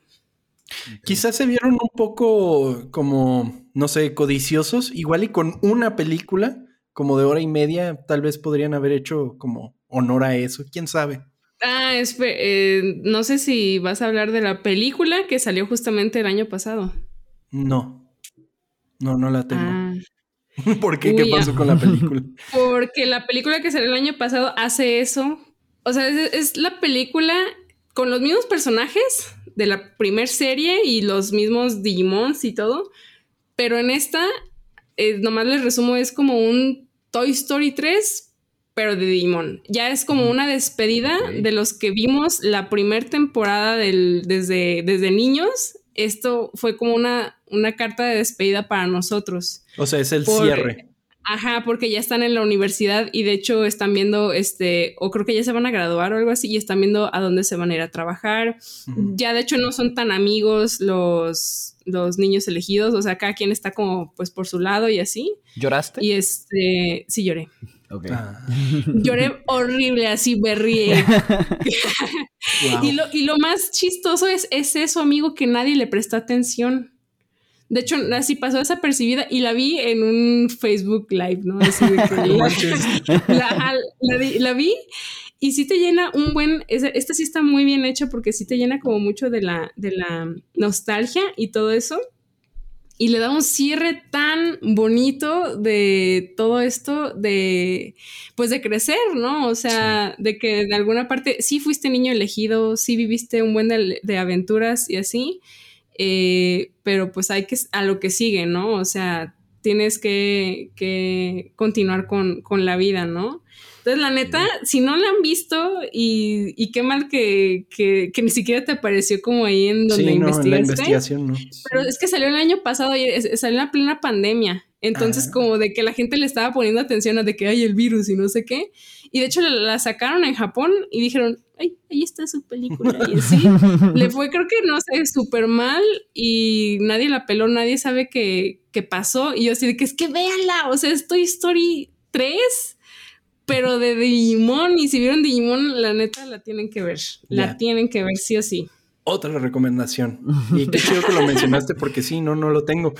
Quizás se vieron un poco como, no sé, codiciosos. Igual y con una película como de hora y media, tal vez podrían haber hecho como honor a eso. ¿Quién sabe? Ah, eh, no sé si vas a hablar de la película que salió justamente el año pasado. No, no, no la tengo. Ah. ¿Por qué? ¿Qué pasó con la película? Porque la película que salió el año pasado hace eso. O sea, es, la película con los mismos personajes de la primer serie y los mismos Digimons y todo. Pero en esta, eh, nomás les resumo, es como un Toy Story 3, pero de Digimon. Ya es como una despedida de los que vimos la primera temporada del, desde, desde niños. Esto fue como una, una carta de despedida para nosotros. O sea, es el cierre. Ajá, porque ya están en la universidad y de hecho están viendo, este, o creo que ya se van a graduar o algo así, y están viendo a dónde se van a ir a trabajar. Ya de hecho no son tan amigos los, los niños elegidos, o sea, cada quien está como pues por su lado y así. ¿Lloraste? Y este, sí lloré. Ah. Lloré horrible, así berríe. y, lo, y lo más chistoso es, es eso, amigo, que nadie le prestó atención. De hecho, así pasó desapercibida y la vi en un Facebook Live, ¿no? Así de que la, la, vi y sí te llena un buen, esta sí está muy bien hecha porque sí te llena como mucho de la, de la nostalgia y todo eso. Y le da un cierre tan bonito de todo esto de, pues de crecer, ¿no? O sea, de que de alguna parte sí fuiste niño elegido, sí viviste un buen de, aventuras y así, eh, pero pues hay que, a lo que sigue, ¿no? O sea, tienes que, que continuar con, con la vida, ¿no? Entonces, la neta, si no la han visto y, qué mal que, ni siquiera te apareció como ahí en donde sí, no, la investigación, no. Pero es que salió el año pasado y salió en la plena pandemia. Entonces, ah. como de que la gente le estaba poniendo atención a de que hay el virus y no sé qué. Y de hecho la, sacaron en Japón y dijeron, ay, ahí está su película. Y así le fue, creo que no sé, súper mal y nadie la peló, nadie sabe qué, qué pasó. Y yo así de que es que véanla, o sea, es Toy Story 3 pero de Digimon, y si vieron Digimon, la neta la tienen que ver. La tienen que ver sí o sí. Otra recomendación. Y qué chido que lo mencionaste porque sí, no, no lo tengo.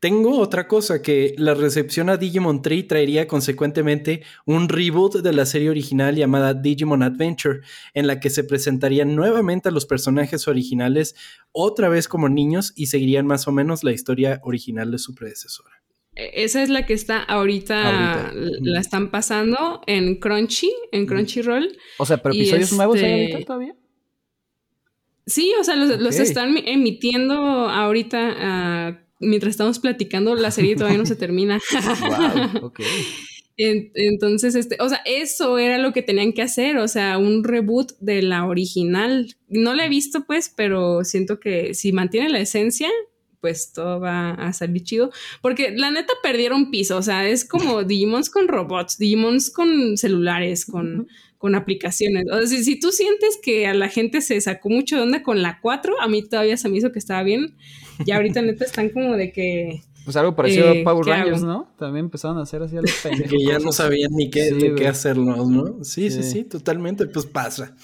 Tengo otra cosa que la recepción a Digimon 3 traería consecuentemente un reboot de la serie original llamada Digimon Adventure, en la que se presentarían nuevamente a los personajes originales otra vez como niños y seguirían más o menos la historia original de su predecesora. E, esa es la que está ahorita, la están pasando en Crunchy, en Crunchyroll. O sea, pero episodios nuevos hay este ahorita todavía. Sí, o sea, los, están emitiendo ahorita ah, mientras estamos platicando. La serie todavía no se termina. wow, entonces, este, o sea, eso era lo que tenían que hacer, o sea, un reboot de la original. No la he visto, pues, pero siento que si mantiene la esencia, pues todo va a salir chido. Porque la neta perdieron piso, o sea, es como Digimons con robots, Digimons con celulares, con, con aplicaciones. O sea, si, tú sientes que a la gente se sacó mucho de onda con la 4, a mí todavía se me hizo que estaba bien. Y ahorita neta están como de que... Pues algo parecido a eh, Power Rangers, ¿no? También empezaron a hacer así a los pendejos. que ya no sabían ni qué, qué hacerlos, ¿no? Sí, sí, sí, totalmente, pues pasa.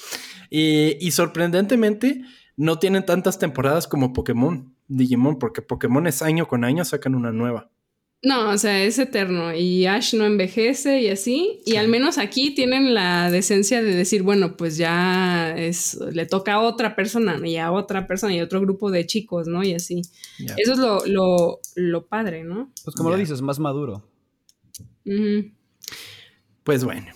Y, y sorprendentemente no tienen tantas temporadas como Pokémon. Digimon, porque Pokémon es año con año, sacan una nueva. No, o sea, es eterno y Ash no envejece y así. Y al menos aquí tienen la decencia de decir, bueno, pues ya es, le toca a otra persona y a otra persona y a otro grupo de chicos, ¿no? Y así. Eso es lo, lo, lo, padre, ¿no? Pues como lo dices, más maduro. Pues bueno,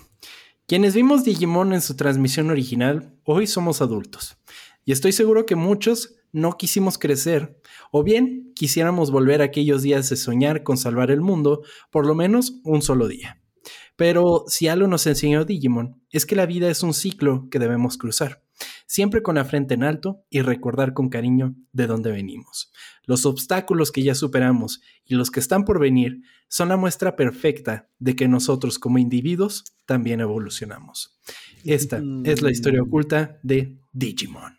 quienes vimos Digimon en su transmisión original, hoy somos adultos. Y estoy seguro que muchos no quisimos crecer, o bien quisiéramos volver a aquellos días de soñar con salvar el mundo, por lo menos un solo día. Pero si algo nos enseñó Digimon, es que la vida es un ciclo que debemos cruzar, siempre con la frente en alto y recordar con cariño de dónde venimos. Los obstáculos que ya superamos y los que están por venir son la muestra perfecta de que nosotros como individuos también evolucionamos. Esta es la historia oculta de Digimon.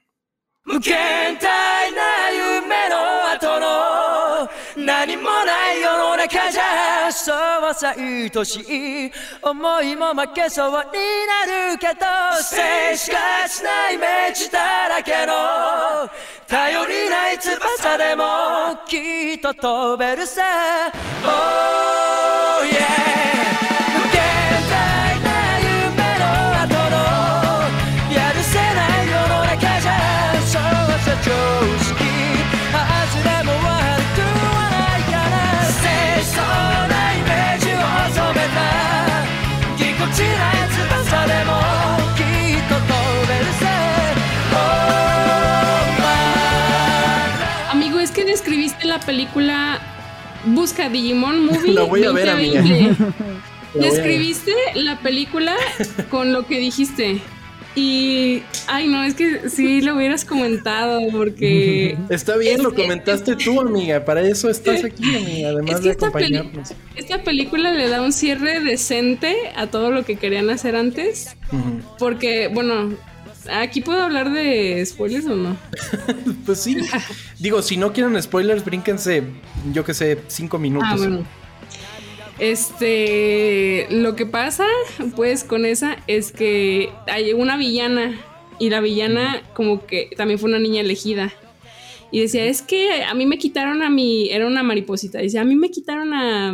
無限大な夢の後の何もない世の中じゃそうさ愛しい思いも負けそうになるけど静しかしないイメージだらけの頼りない翼でもきっと飛べるさ。Oh yeah la película Busca Digimon Movie. La voy a ver, amiga. Describiste la película con lo que dijiste. Y, ay, no, es que sí lo hubieras comentado porque... Está bien, lo comentaste tú, amiga. Para eso estás aquí, amiga, además de acompañarnos. Esta, película le da un cierre decente a todo lo que querían hacer antes. Porque, bueno, ¿Aquí puedo hablar de spoilers o no? pues sí. Digo, si no quieren spoilers, brínquense, yo que sé, cinco minutos. Ah, bueno. Este, lo que pasa, pues, con esa es que hay una villana y la villana como que también fue una niña elegida. Y decía, es que a mí me quitaron a mi, era una mariposita, dice, a mí me quitaron a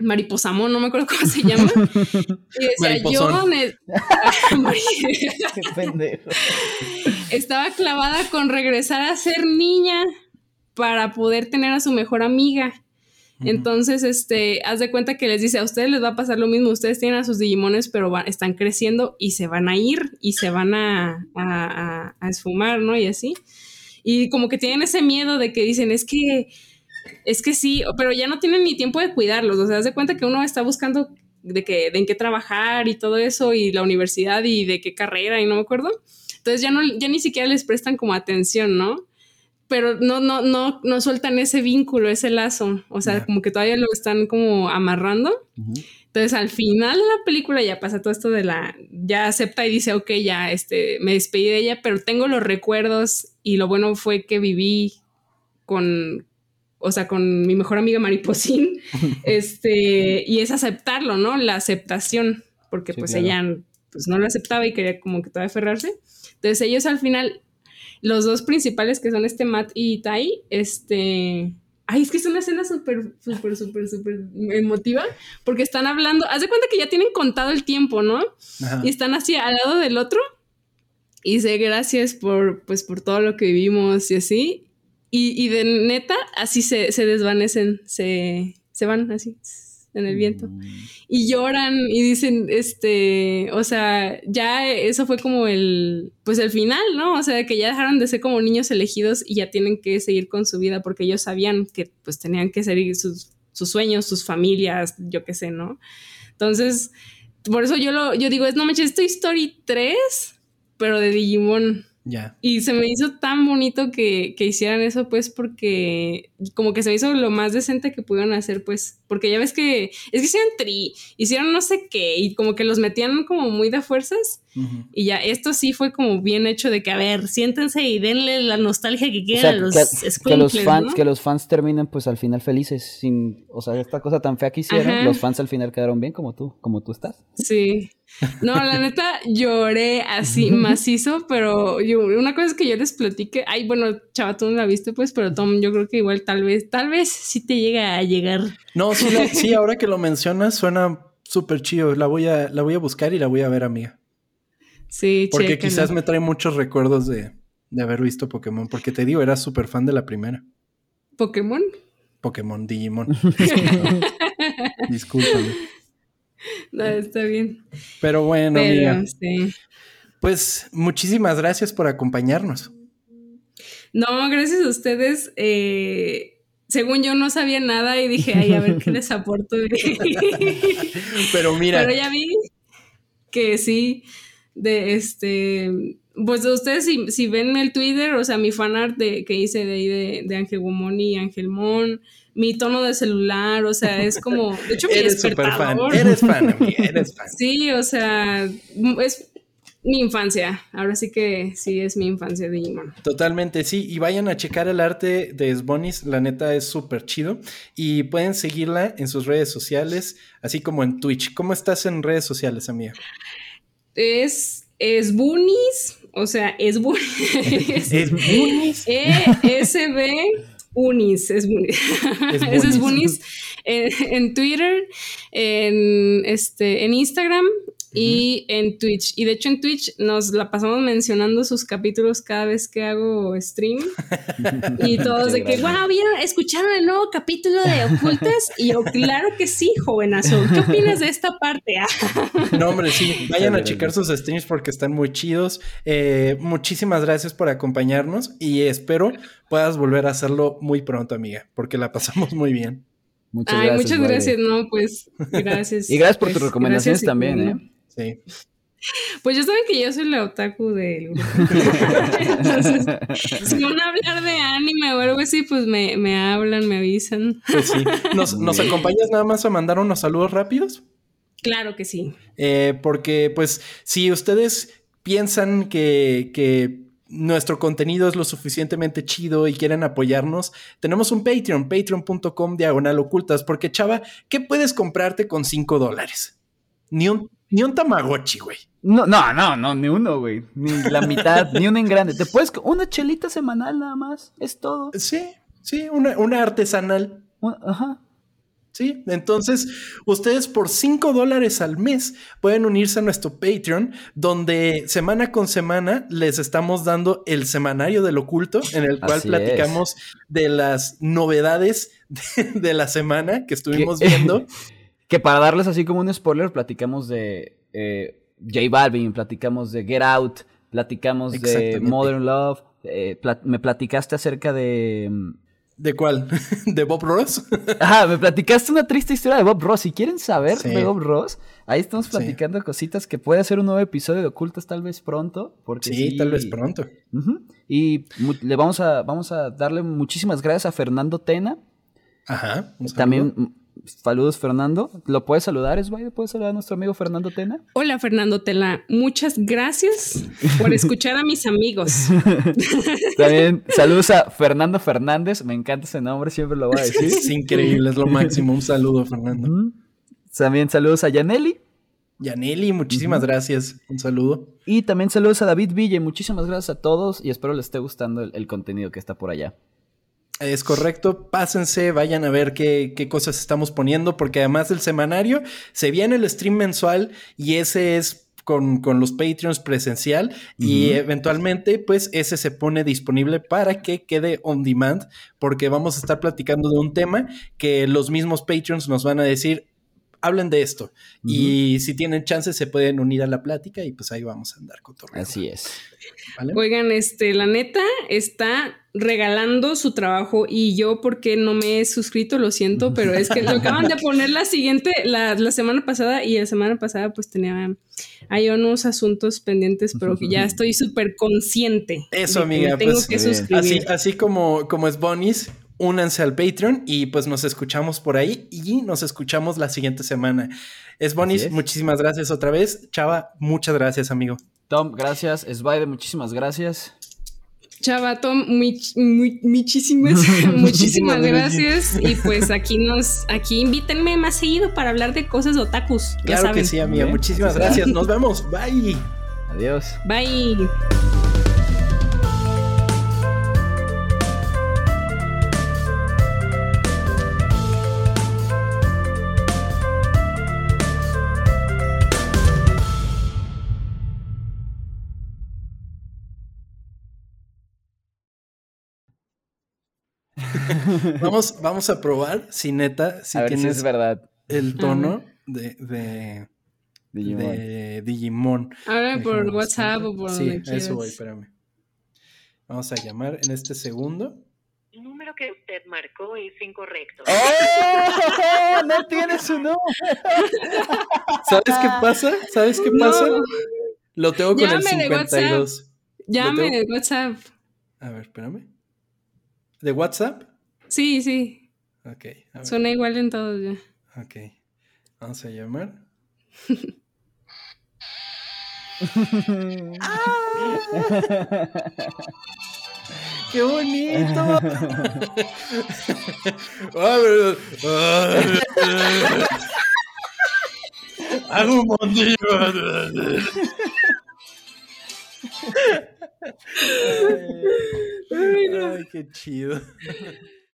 Mariposamón, no me acuerdo cómo se llama. Y decía, yo pendejo. estaba clavada con regresar a ser niña para poder tener a su mejor amiga. Entonces, este, haz de cuenta que les dice, a ustedes les va a pasar lo mismo, ustedes tienen a sus Digimones, pero están creciendo y se van a ir y se van a, a, a, esfumar, ¿no? Y así. Y como que tienen ese miedo de que dicen, es que, es que sí, pero ya no tienen ni tiempo de cuidarlos, o sea, haz de cuenta que uno está buscando de, que, de en qué trabajar y todo eso, y la universidad y de qué carrera, y no me acuerdo. Entonces ya, no, ya ni siquiera les prestan como atención, ¿no? Pero no, no, no, no sueltan ese vínculo, ese lazo. O sea, como que todavía lo están como amarrando. Entonces, al final de la película ya pasa todo esto de la, ya acepta y dice, ok, ya, este, me despedí de ella, pero tengo los recuerdos y lo bueno fue que viví con, o sea, con mi mejor amiga Mariposín, este, y es aceptarlo, ¿no? La aceptación, porque pues ella pues no lo aceptaba y quería como que todavía aferrarse. Entonces ellos al final los dos principales que son este Matt y Tai, este... Ay, es que es una escena súper, súper, súper, súper emotiva, porque están hablando, haz de cuenta que ya tienen contado el tiempo, ¿no? Y están así al lado del otro, y dice, gracias por, pues, por todo lo que vivimos y así, y, y de neta, así se, se desvanecen, se, se van así en el viento. Mm. Y lloran y dicen, este, o sea, ya eso fue como el, pues el final, ¿no? O sea, que ya dejaron de ser como niños elegidos y ya tienen que seguir con su vida porque ellos sabían que pues tenían que seguir sus, sus sueños, sus familias, yo qué sé, ¿no? Entonces, por eso yo lo, yo digo, es no manches, Toy Story 3, pero de Digimon. Y se me hizo tan bonito que, hicieran eso, pues, porque como que se me hizo lo más decente que pudieron hacer, pues, porque ya ves que es que hicieron tri, hicieron no sé qué, y como que los metían como muy de fuerzas, y ya esto sí fue como bien hecho de que, a ver, siéntense y denle la nostalgia que quieran a los que, los fans, que los fans terminen, pues, al final felices, sin, o sea, esta cosa tan fea que hicieron, los fans al final quedaron bien como tú, como tú estás. Sí. No, la neta lloré así macizo, pero yo, una cosa es que yo les platique, ay, bueno, chava, tú no la viste pues, pero Tom, yo creo que igual tal vez, tal vez sí te llega a llegar. No, sí, sí ahora que lo mencionas suena súper chido, la voy a, la voy a buscar y la voy a ver, amiga. Sí, Porque quizás me trae muchos recuerdos de, de haber visto Pokémon, porque te digo, era súper fan de la primera. ¿Pokémon? Pokémon, Digimon. Discúlpame. No, está bien. Pero bueno, amiga. Pues muchísimas gracias por acompañarnos. No, gracias a ustedes. Eh, según yo no sabía nada y dije, ay, a ver qué les aporto. Pero mira. Pero ya vi que sí, de este, pues ustedes si, si ven el Twitter, o sea, mi fanart de, que hice de ahí de, de Ángel Gumón y Ángel Mon, mi tono de celular, o sea, es como, de hecho, mi eres super fan, eres fan, eres fan. Sí, o sea, es mi infancia. Ahora sí que sí es mi infancia Digimon. Totalmente, sí. Y vayan a checar el arte de Sbonis. La neta es súper chido. Y pueden seguirla en sus redes sociales, así como en Twitch. ¿Cómo estás en redes sociales, amiga? Es Sbunis, o sea, Sbunis. Sbunis. E-S-B. Unis, es Bunis. Es es Bunis en, Twitter, en, este, en Instagram y en Twitch. Y de hecho en Twitch nos la pasamos mencionando sus capítulos cada vez que hago stream. y todos de que, wow, ¿vieron? ¿Escucharon el nuevo capítulo de Ocultas? Y yo, claro que sí, jovenazo. ¿Qué opinas de esta parte? no, hombre, sí. Vayan a checar sus streams porque están muy chidos. Eh, muchísimas gracias por acompañarnos y espero puedas volver a hacerlo muy pronto, amiga, porque la pasamos muy bien. Muchas Ay, gracias. Muchas gracias, no, pues gracias. y gracias por tus pues, recomendaciones también, ¿eh? Sí. Pues yo saben que yo soy la otaku del grupo. Entonces, si van a hablar de anime o algo así, pues me, me hablan, me avisan. Pues sí. ¿Nos, ¿Nos, acompañas nada más a mandar unos saludos rápidos? Claro que sí. Eh, porque, pues, si ustedes piensan que, que nuestro contenido es lo suficientemente chido y quieren apoyarnos, tenemos un Patreon, patreon.com diagonal ocultas, porque chava, ¿qué puedes comprarte con 5 dólares? Ni un, ni un Tamagotchi, güey. No, no, no, no, ni uno, güey. Ni la mitad, ni uno en grande. Te puedes. Una chelita semanal nada más. Es todo. Sí, sí, una, una artesanal. Ajá. Sí, entonces ustedes por 5 dólares al mes pueden unirse a nuestro Patreon, donde semana con semana les estamos dando el semanario del oculto, en el cual platicamos de las novedades de, la semana que estuvimos viendo. que para darles así como un spoiler, platicamos de eh, J Balvin, platicamos de Get Out, platicamos de Modern Love, eh, me platicaste acerca de mm, ¿De cuál? ¿De Bob Ross? Ajá, me platicaste una triste historia de Bob Ross. Si quieren saber de Bob Ross, ahí estamos platicando cositas que puede ser un nuevo episodio de Ocultas tal vez pronto. Porque sí, tal vez pronto. Y le vamos a, vamos a darle muchísimas gracias a Fernando Tena. Ajá. También Saludos, Fernando. ¿Lo puedes saludar, Esbaide? ¿Puedes saludar a nuestro amigo Fernando Tena? Hola, Fernando Tena. Muchas gracias por escuchar a mis amigos. También saludos a Fernando Fernández. Me encanta ese nombre, siempre lo voy a decir. Es increíble, es lo máximo. Un saludo, Fernando. También saludos a Yaneli. Yaneli, muchísimas gracias. Un saludo. Y también saludos a David Ville. Muchísimas gracias a todos y espero les esté gustando el contenido que está por allá. Es correcto, pásense, vayan a ver qué, cosas estamos poniendo, porque además del semanario se viene el stream mensual y ese es con, los Patreons presencial y eventualmente pues ese se pone disponible para que quede on demand porque vamos a estar platicando de un tema que los mismos Patreons nos van a decir hablen de esto y si tienen chance se pueden unir a la plática y pues ahí vamos a andar con todo. Así es. Oigan, este, la neta está regalando su trabajo y yo porque no me he suscrito, lo siento, pero es que lo acaban de poner la siguiente, la, semana pasada y la semana pasada pues tenía, hay unos asuntos pendientes, pero que ya estoy súper consciente. Eso, amiga, tengo pues, que suscribir. Así, como, como es Bonis, únanse al Patreon y pues nos escuchamos por ahí y nos escuchamos la siguiente semana. Es Bonis, muchísimas gracias otra vez. Chava, muchas gracias, amigo. Tom, gracias. Esbaide, muchísimas gracias. Chava, Tom, muy, muchísimas, muchísimas gracias. Y pues aquí nos, aquí invítenme más seguido para hablar de cosas de otakus. claro que sí, amiga. Muchísimas gracias. Nos vemos. Bye. Adiós. Bye. vamos, vamos a probar si neta, si tienes es verdad. el tono de, de, Digimon. de Digimon. Ahora por WhatsApp o por sí, eso voy, espérame. Vamos a llamar en este segundo. El número que usted marcó es incorrecto. ¡Oh! No tiene su número. ¿Sabes qué pasa? ¿Sabes qué pasa? Lo tengo con el 52. Llame de WhatsApp. A ver, espérame. ¿De WhatsApp? Sí, sí. Ok. Suena igual en todos ya. Ok. Vamos a llamar. ¡Qué bonito! Hago un montón. Ay, qué chido.